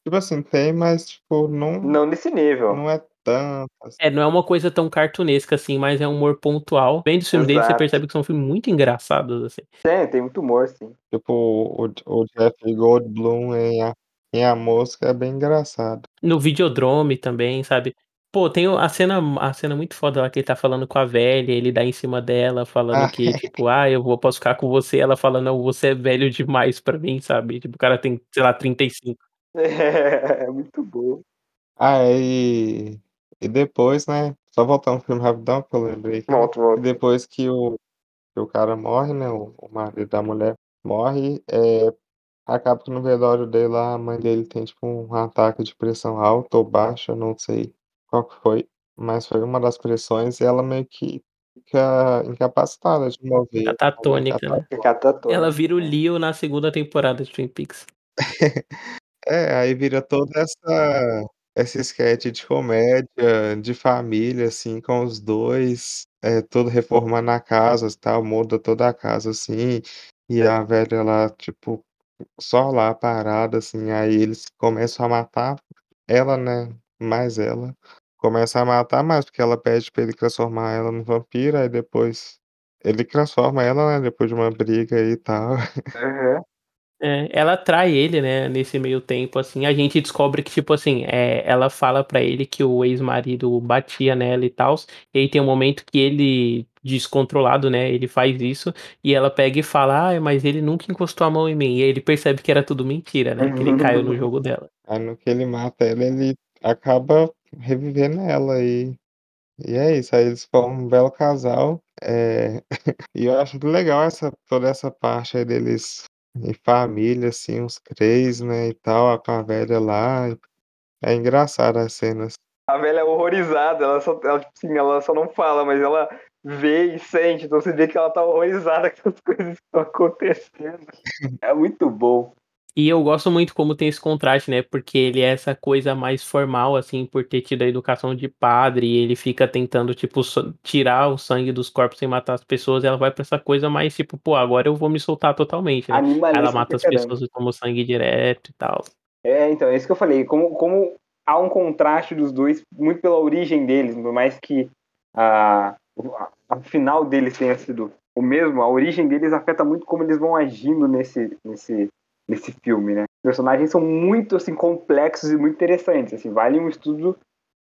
Tipo assim, tem, mas, tipo, não. Não nesse nível. Não é tanto. Assim. É, não é uma coisa tão cartunesca assim, mas é um humor pontual. Vendo o filme dele, você percebe que são filmes muito engraçados, assim. Tem, tem muito humor, sim. Tipo, o, o Jeff Goldblum em a, em a Mosca é bem engraçado. No Videodrome também, sabe? Pô, tem a cena, a cena muito foda lá que ele tá falando com a velha, ele dá em cima dela, falando ah. que, tipo, ah, eu vou, posso ficar com você. Ela falando, não, você é velho demais pra mim, sabe? Tipo, o cara tem, sei lá, 35. É, é muito bom. Ah, e, depois, né? Só voltar um filme rapidão que eu lembrei. Aqui. Volto, volto. Depois que o, que o cara morre, né? O, o marido da mulher morre, é, acaba que no velório dele lá, a mãe dele tem tipo um ataque de pressão alta ou baixa, não sei qual que foi, mas foi uma das pressões e ela meio que fica incapacitada de mover. Catatônica, né? Catatônica. Ela vira o Leo na segunda temporada de Twin Peaks. É, aí vira toda essa essa sketch de comédia, de família, assim, com os dois, é todo reformando a casa e tal, muda toda a casa, assim, e a velha lá, tipo, só lá parada, assim, aí eles começam a matar ela, né, mais ela, começa a matar mais, porque ela pede pra ele transformar ela no vampiro, aí depois ele transforma ela, né, depois de uma briga e tal. Uhum. É, ela trai ele, né, nesse meio tempo, assim, a gente descobre que, tipo assim, é, ela fala para ele que o ex-marido batia nela e tal, e aí tem um momento que ele, descontrolado, né, ele faz isso, e ela pega e fala, ah, mas ele nunca encostou a mão em mim, e aí ele percebe que era tudo mentira, né, que ele caiu no jogo dela. Aí no que ele mata ela, ele acaba revivendo ela, e, e é isso, aí eles formam um belo casal, é... e eu acho legal essa, toda essa parte aí deles em família, assim, uns três, né, e tal, com a velha lá. É engraçado as cenas. A velha é horrorizada, ela só, ela, assim, ela só não fala, mas ela vê e sente, então você vê que ela tá horrorizada com as coisas que estão acontecendo. É muito bom. E eu gosto muito como tem esse contraste, né? Porque ele é essa coisa mais formal, assim, por ter tido a educação de padre, e ele fica tentando, tipo, tirar o sangue dos corpos sem matar as pessoas, e ela vai pra essa coisa mais, tipo, pô, agora eu vou me soltar totalmente, né? Ela mata as pessoas e toma o sangue direto e tal. É, então, é isso que eu falei. Como, como há um contraste dos dois, muito pela origem deles, por mais que a, a, a final deles tenha sido o mesmo, a origem deles afeta muito como eles vão agindo nesse, nesse nesse filme, né? Os personagens são muito assim complexos e muito interessantes, assim, vale um estudo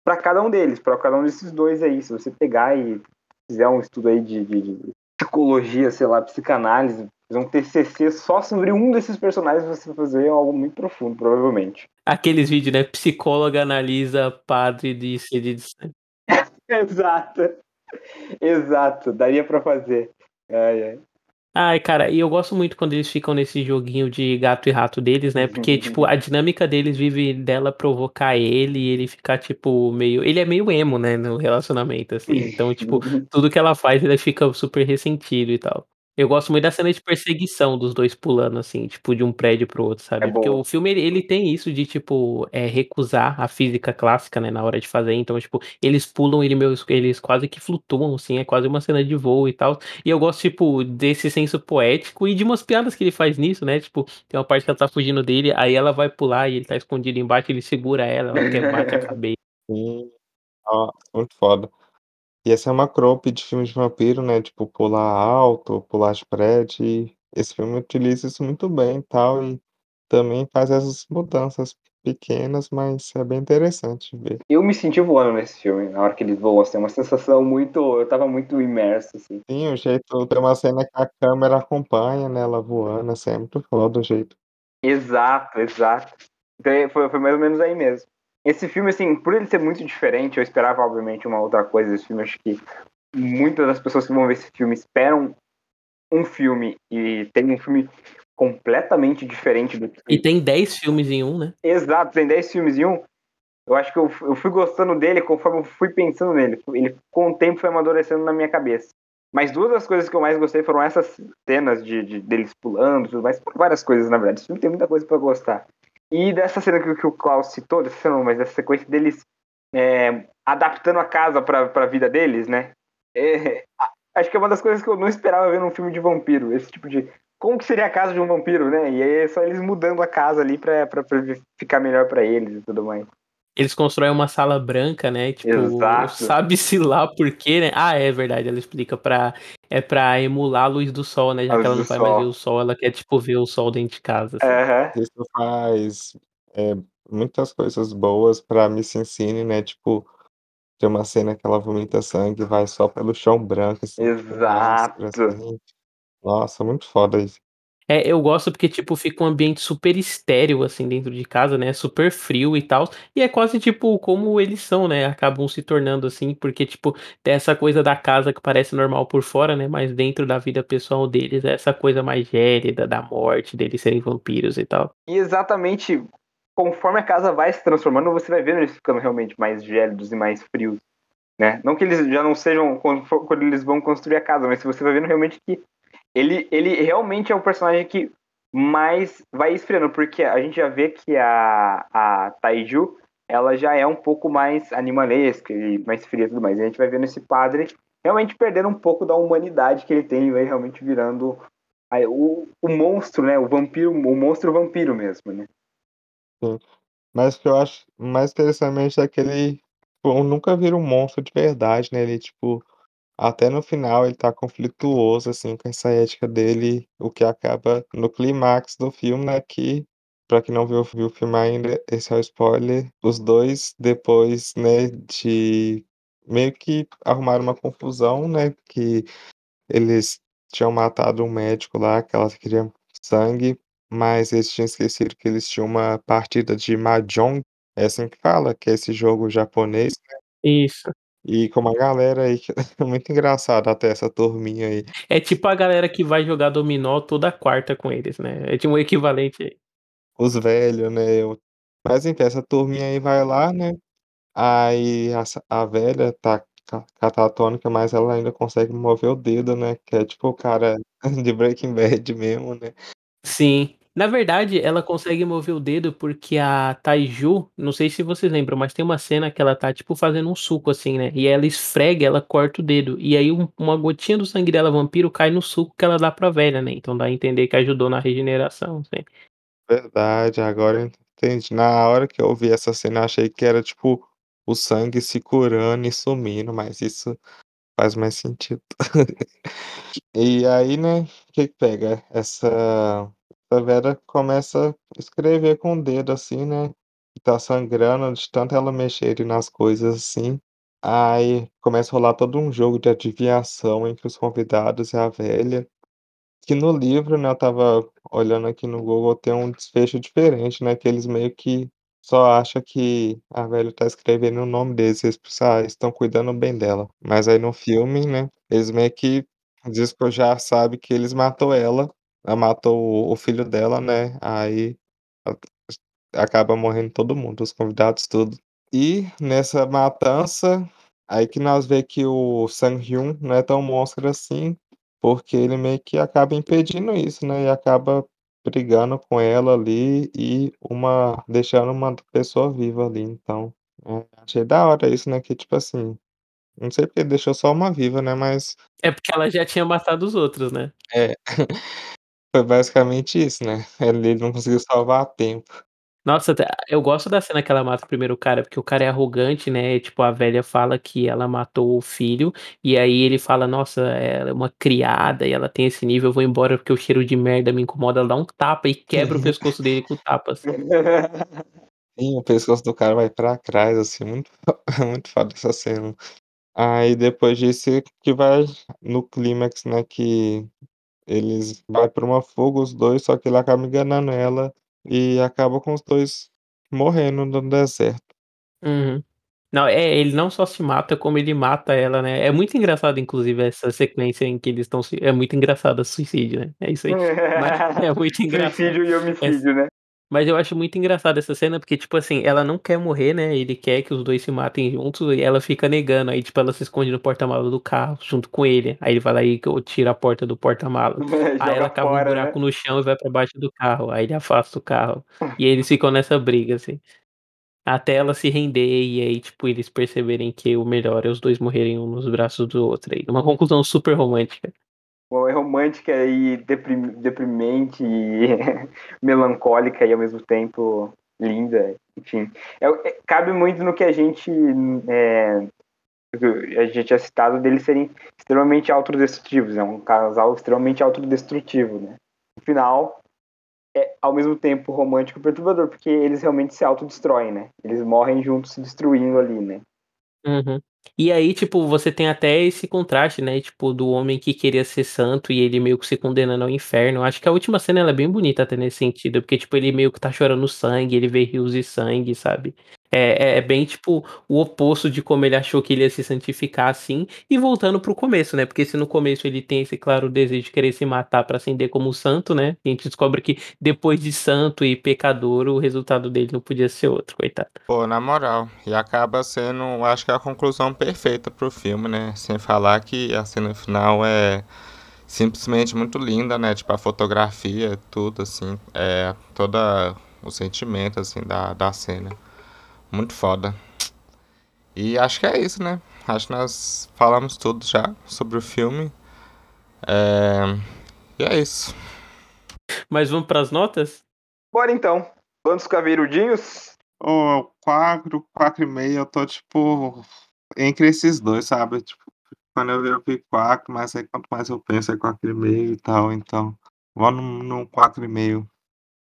para cada um deles, para cada um desses dois aí. Se você pegar e fizer um estudo aí de, de, de, psicologia, sei lá, psicanálise, fazer um TCC só sobre um desses personagens você fazer algo muito profundo, provavelmente. Aqueles vídeos, né? Psicóloga analisa padre de sede de sangue. Exato. Exato, daria para fazer. Ai, ai. Ai, cara, e eu gosto muito quando eles ficam nesse joguinho de gato e rato deles, né? Porque, tipo, a dinâmica deles vive dela provocar ele e ele ficar, tipo, meio. Ele é meio emo, né? No relacionamento, assim. Então, tipo, tudo que ela faz, ele fica super ressentido e tal. Eu gosto muito da cena de perseguição dos dois pulando, assim, tipo, de um prédio pro outro, sabe? É Porque o filme, ele, ele tem isso de, tipo, é, recusar a física clássica, né, na hora de fazer. Então, tipo, eles pulam, ele meio, eles quase que flutuam, assim, é quase uma cena de voo e tal. E eu gosto, tipo, desse senso poético e de umas piadas que ele faz nisso, né? Tipo, tem uma parte que ela tá fugindo dele, aí ela vai pular e ele tá escondido embaixo, ele segura ela, ela quer bate a cabeça. Sim. Ó, muito foda. E essa é uma trope de filme de vampiro, né, tipo pular alto, pular de prédio, e esse filme utiliza isso muito bem e tal, e também faz essas mudanças pequenas, mas é bem interessante ver. Eu me senti voando nesse filme, na hora que eles voam, assim, é uma sensação muito. Eu tava muito imerso, assim. Sim, o jeito tem uma cena que a câmera acompanha, né, ela voando, assim, é muito foda o jeito. Exato, exato. Então foi, foi mais ou menos aí mesmo. Esse filme, assim, por ele ser muito diferente, eu esperava, obviamente, uma outra coisa desse filme. Acho que muitas das pessoas que vão ver esse filme esperam um filme e tem um filme completamente diferente do que. E tem 10 filmes em um, né? Exato, tem 10 filmes em um. Eu acho que eu, eu fui gostando dele conforme eu fui pensando nele. Ele, com o tempo, foi amadurecendo na minha cabeça. Mas duas das coisas que eu mais gostei foram essas cenas de, de deles pulando, tudo mais, várias coisas, na verdade. Esse filme tem muita coisa para gostar. E dessa cena que, que, o Klaus citou, dessa cena não, mas dessa sequência deles é, adaptando a casa pra, pra vida deles, né? É, acho que é uma das coisas que eu não esperava ver num filme de vampiro. Esse tipo de. Como que seria a casa de um vampiro, né? E aí é só eles mudando a casa ali pra, pra, pra ficar melhor para eles e tudo mais. Eles constroem uma sala branca, né? Tipo, sabe-se lá por quê, né? Ah, é verdade, ela explica pra. É pra emular a luz do sol, né? Já que ela não vai sol. mais ver o sol, ela quer, tipo, ver o sol dentro de casa. Assim. Uhum. Isso faz é, muitas coisas boas pra Miss Cine, né? Tipo, tem uma cena que ela vomita sangue e vai só pelo chão branco, assim. Exato. Nossa, muito foda isso. É, eu gosto porque, tipo, fica um ambiente super estéreo, assim, dentro de casa, né? Super frio e tal. E é quase, tipo, como eles são, né? Acabam se tornando assim, porque, tipo, tem essa coisa da casa que parece normal por fora, né? Mas dentro da vida pessoal deles é essa coisa mais gélida, da morte, deles serem vampiros e tal. E exatamente conforme a casa vai se transformando, você vai vendo eles ficando realmente mais gélidos e mais frios. Né? Não que eles já não sejam quando eles vão construir a casa, mas você vai vendo realmente que ele, ele realmente é o personagem que mais vai esfriando, porque a gente já vê que a, a Taiju, ela já é um pouco mais animalesca e mais fria e tudo mais. E a gente vai vendo esse padre realmente perdendo um pouco da humanidade que ele tem e vai realmente virando o, o monstro, né? O vampiro, o monstro vampiro mesmo, né? Sim. Mas o que eu acho mais interessante é que ele tipo, nunca vira um monstro de verdade, né? Ele, tipo, até no final ele tá conflituoso, assim, com essa ética dele, o que acaba no clímax do filme, né, que, pra quem não viu, viu o filme ainda, esse é o spoiler, os dois, depois, né, de meio que arrumaram uma confusão, né, que eles tinham matado um médico lá, que ela queria sangue, mas eles tinham esquecido que eles tinham uma partida de Mahjong, é assim que fala, que é esse jogo japonês, né? Isso. E com uma galera aí que é muito engraçado até essa turminha aí. É tipo a galera que vai jogar dominó toda quarta com eles, né? É tipo um equivalente aí. Os velhos, né? Mas enfim, essa turminha aí vai lá, né? Aí a, a velha tá catatônica, mas ela ainda consegue mover o dedo, né? Que é tipo o cara de Breaking Bad mesmo, né? Sim. Na verdade, ela consegue mover o dedo porque a Taiju, não sei se vocês lembram, mas tem uma cena que ela tá, tipo, fazendo um suco, assim, né? E ela esfrega, ela corta o dedo. E aí um, uma gotinha do sangue dela, vampiro, cai no suco que ela dá pra velha, né? Então dá a entender que ajudou na regeneração, assim. Verdade, agora eu entendi. Na hora que eu ouvi essa cena, eu achei que era, tipo, o sangue se curando e sumindo, mas isso faz mais sentido. e aí, né, o que pega? Essa a Vera começa a escrever com o dedo, assim, né, e tá sangrando de tanto ela mexer nas coisas, assim. Aí começa a rolar todo um jogo de adivinhação entre os convidados e a velha. que no livro, né, eu estava olhando aqui no Google, tem um desfecho diferente, né, que eles meio que só acha que a velha tá escrevendo o nome deles, eles pensam: "Ah, estão cuidando bem dela". Mas aí no filme, né, eles meio que diz que já sabe que eles matou ela, ela matou o filho dela, né, aí acaba morrendo todo mundo, os convidados, tudo. E nessa matança, aí que nós vê que o Sang-hyun não é tão monstro assim, porque ele meio que acaba impedindo isso, né, e acaba brigando com ela ali e uma deixando uma pessoa viva ali, então, é, achei da hora isso, né, que tipo assim, não sei porque deixou só uma viva, né, mas É porque ela já tinha matado os outros, né. É, foi basicamente isso, né, ele não conseguiu salvar a tempo. Nossa, até eu gosto da cena que ela mata o primeiro cara, porque o cara é arrogante, né, tipo, a velha fala que ela matou o filho, e aí ele fala: "Nossa, ela é uma criada e ela tem esse nível, eu vou embora porque o cheiro de merda me incomoda", ela dá um tapa e quebra o pescoço dele com tapas. Sim, o pescoço do cara vai pra trás, assim, muito muito foda essa cena. Aí depois disso que vai no clímax, né, que eles vai pra uma fuga os 2, só que ele acaba enganando ela e acaba com os 2 morrendo no deserto. Uhum. Não, é, ele não só se mata, como ele mata ela, né. É muito engraçado inclusive essa sequência em que eles estão se é muito engraçado, suicídio, né, é isso aí. Mas é muito engraçado. Suicídio e homicídio, né. Mas eu acho muito engraçado essa cena, porque, tipo assim, ela não quer morrer, né, ele quer que os 2 se matem juntos e ela fica negando, aí, tipo, ela se esconde no porta-mala do carro junto com ele, aí ele vai lá e tira a porta do porta-mala. Aí ela Joga cava um fora, né. buraco no chão e vai pra baixo do carro, aí ele afasta o carro. E eles ficam nessa briga, assim. Até ela se render e aí, tipo, eles perceberem que o melhor é os 2 morrerem um nos braços do outro aí, uma conclusão super romântica. É romântica e deprim deprimente e melancólica e ao mesmo tempo linda, enfim. É é cabe muito no que a gente, eh, a gente tinha citado deles serem extremamente autodestrutivos, é um casal extremamente autodestrutivo, né. No final, é ao mesmo tempo romântico e perturbador, porque eles realmente se autodestroem, né, eles morrem juntos se destruindo ali, né. Uhum. E aí, tipo, você tem até esse contraste, né, tipo, do homem que queria ser santo e ele meio que se condenando ao inferno. Acho que a última cena ela é bem bonita até nesse sentido, porque, tipo, ele meio que tá chorando sangue, ele vê rios de sangue, sabe. É é bem, tipo, o oposto de como ele achou que ele ia se santificar, assim. E voltando para o começo, né, porque se no começo ele tem esse claro desejo de querer se matar pra ascender como santo, né, a gente descobre que depois de santo e pecador, o resultado dele não podia ser outro, coitado. Pô, na moral, e acaba sendo, acho que a conclusão perfeita para o filme, né, sem falar que a cena final é simplesmente muito linda, né, tipo, a fotografia, tudo, assim, eh, toda o sentimento, assim, da da cena. Muito foda. E acho que é isso, né, acho que nós falamos tudo já sobre o filme. Eh, e é isso. Mas vamos para as notas? Bora então, vamos ficar caveirudinhos? Ô, 4, 4,5 eu tô, tipo, entre esses 2, sabe, tipo, quando eu vi eu vi 4, mas aí quanto mais eu penso é 4,5 e tal, então, vou num num 4,5,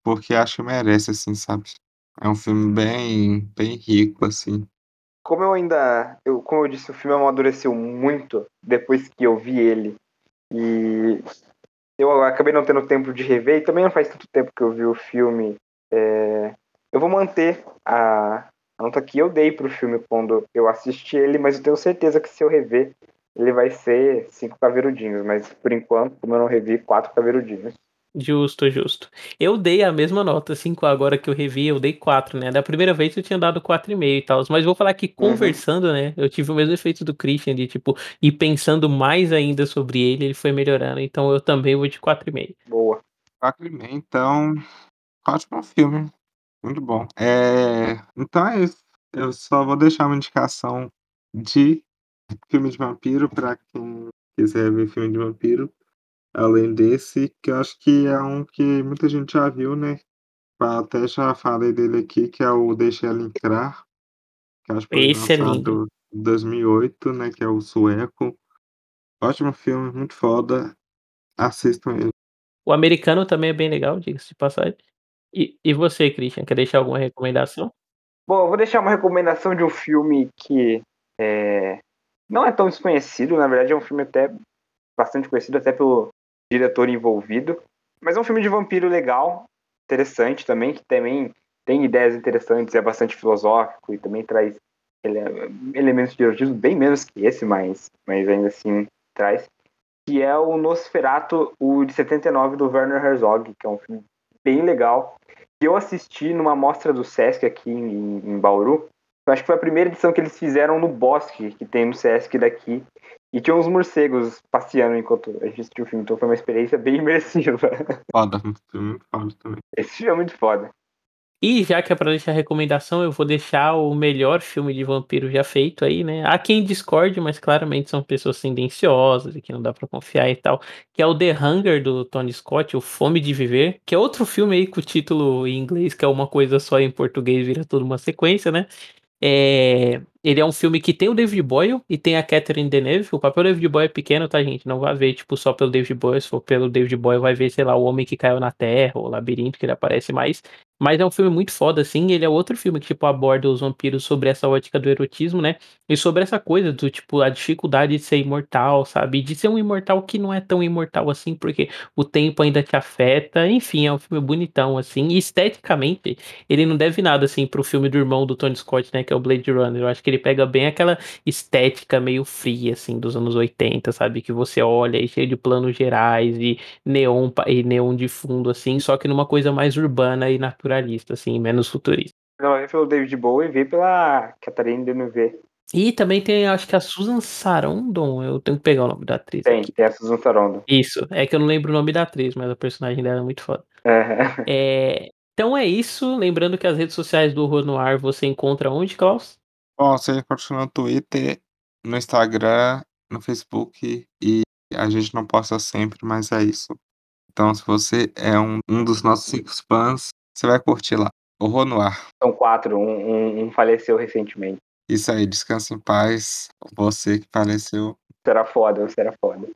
porque acho que merece, assim, sabe. É um filme bem bem rico, assim. Como eu ainda eu como eu disse, o filme amadureceu muito depois que eu vi ele, e eu acabei não tendo tempo de rever, e também não faz tanto tempo que eu vi o filme, eh, eu vou manter a a nota que eu dei para o filme quando eu assisti ele, mas eu tenho certeza que se eu rever, ele vai ser 5 caveirudinhos, mas por enquanto, como eu não revi, 4 caveirudinhos. Justo, justo. Eu dei a mesma nota, 5, agora que eu revi eu dei 4, né, da primeira vez eu tinha dado 4,5 e tals, mas vou falar que Uhum. conversando, né, eu tive o mesmo efeito do Christian de, tipo, ir pensando mais ainda sobre ele, ele foi melhorando, então eu também vou de 4,5. Boa. 4,5 então, ótimo filme, muito bom. Eh, então é isso, eu só vou deixar uma indicação de filme de vampiro pra quem quiser ver filme de vampiro, além desse, que eu acho que é um que muita gente já viu, né, até já falei dele aqui, que é o Deixa Ela Entrar, que acho que foi Esse é lindo. lançado em 2008, né, que é o sueco. Ótimo filme, muito foda, assistam ele. O americano também é bem legal, diga-se de passagem. E e você, Christian, quer deixar alguma recomendação? Bom, eu vou deixar uma recomendação de um filme que, eh, não é tão desconhecido, na verdade é um filme até bastante conhecido, até pelo diretor envolvido. Mas é um filme de vampiro legal, interessante também, que também tem ideias interessantes, é bastante filosófico e também traz ele, elementos de erotismo bem menos que esse, mas, mas ainda assim traz. Que é o Nosferatu, o de 79 do Werner Herzog, que é um filme bem legal. Que eu assisti numa mostra do Sesc aqui em, em Bauru. Eu acho que foi a primeira edição que eles fizeram no Bosque, que tem no Sesc daqui. E tinha uns morcegos passeando enquanto a gente assistiu o filme, então foi uma experiência bem imersiva. Foda, muito foda também. Esse filme é muito foda. E já que é pra deixar recomendação, eu vou deixar o melhor filme de vampiro já feito aí, né? Há quem discorde, mas claramente são pessoas tendenciosas e que não dá pra confiar e tal. Que é o The Hunger do Tony Scott, o Fome de Viver, que é outro filme aí com o título em inglês, que é uma coisa só em português, vira tudo uma sequência, né? É, ele é um filme que tem o David Boyle e tem a Catherine Deneuve. O papel do David Boyle é pequeno, tá, gente? Não vai ver, tipo, só pelo David Boyle. Se for pelo David Boyle, vai ver, sei lá, O Homem que Caiu na Terra, ou o Labirinto, que ele aparece mais. Mas é um filme muito foda, assim. Ele é outro filme que, tipo, aborda os vampiros sobre essa ótica do erotismo, né? E sobre essa coisa do, tipo, a dificuldade de ser imortal, sabe? De ser um imortal que não é tão imortal assim, porque o tempo ainda te afeta. Enfim, é um filme bonitão, assim. E esteticamente, ele não deve nada, assim, pro filme do irmão do Tony Scott, né? Que é o Blade Runner. Eu acho que ele pega bem aquela estética meio fria, assim, dos anos 80, sabe? Que você olha e cheio de planos gerais e neon, e neon de fundo, assim. Só que numa coisa mais urbana e natural naturalista, assim, menos futurista. Não é pelo David Bowie, vi pela Catherine Deneuve. E também tem, acho que a Susan Sarandon, eu tenho que pegar o nome da atriz. Tem, aqui. tem a Susan Sarandon. Isso, é que eu não lembro o nome da atriz, mas a personagem dela é muito foda. Uhum. É, então é isso, lembrando que as redes sociais do Horror no Ar você encontra onde, Klaus? Bom, você encontra no Twitter, no Instagram, no Facebook e a gente não posta sempre, mas é isso. Então, se você é um, um dos nossos cinco fãs, você vai curtir lá. Horror no ar. São quatro, um, um, um faleceu recentemente. Isso aí, descansa em paz. Você que faleceu. Será foda, será foda.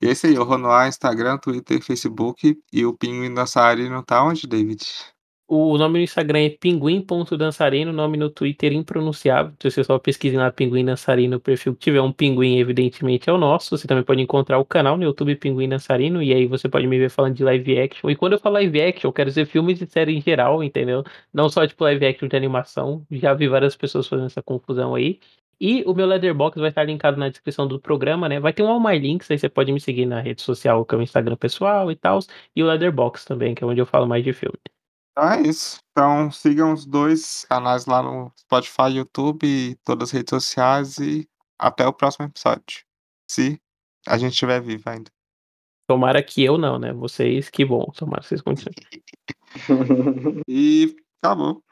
e esse aí, Horror no ar, Instagram, Twitter, Facebook. E o Pinguim Dançarino tá onde, David? O nome no Instagram é pinguim.dançarino, nome no Twitter impronunciável. Se você só pesquisar lá Pinguim Dançarino, o perfil que tiver um pinguim, evidentemente é o nosso. Você também pode encontrar o canal no YouTube Pinguim Dançarino, e aí você pode me ver falando de live action. E quando eu falo live action, eu quero dizer filmes e séries em geral, entendeu? Não só tipo live action de animação. Já vi várias pessoas fazendo essa confusão aí. E o meu Leatherbox vai estar linkado na descrição do programa, né? Vai ter um All My Links, aí você pode me seguir na rede social, que é o Instagram pessoal e tal. E o Leatherbox também, que é onde eu falo mais de filme. Então é isso. Então sigam os dois canais lá no Spotify, YouTube e todas as redes sociais e até o próximo episódio. Se a gente estiver vivo ainda. Tomara que eu não, né? Vocês, que bom. Tomara que vocês continuem. e acabou.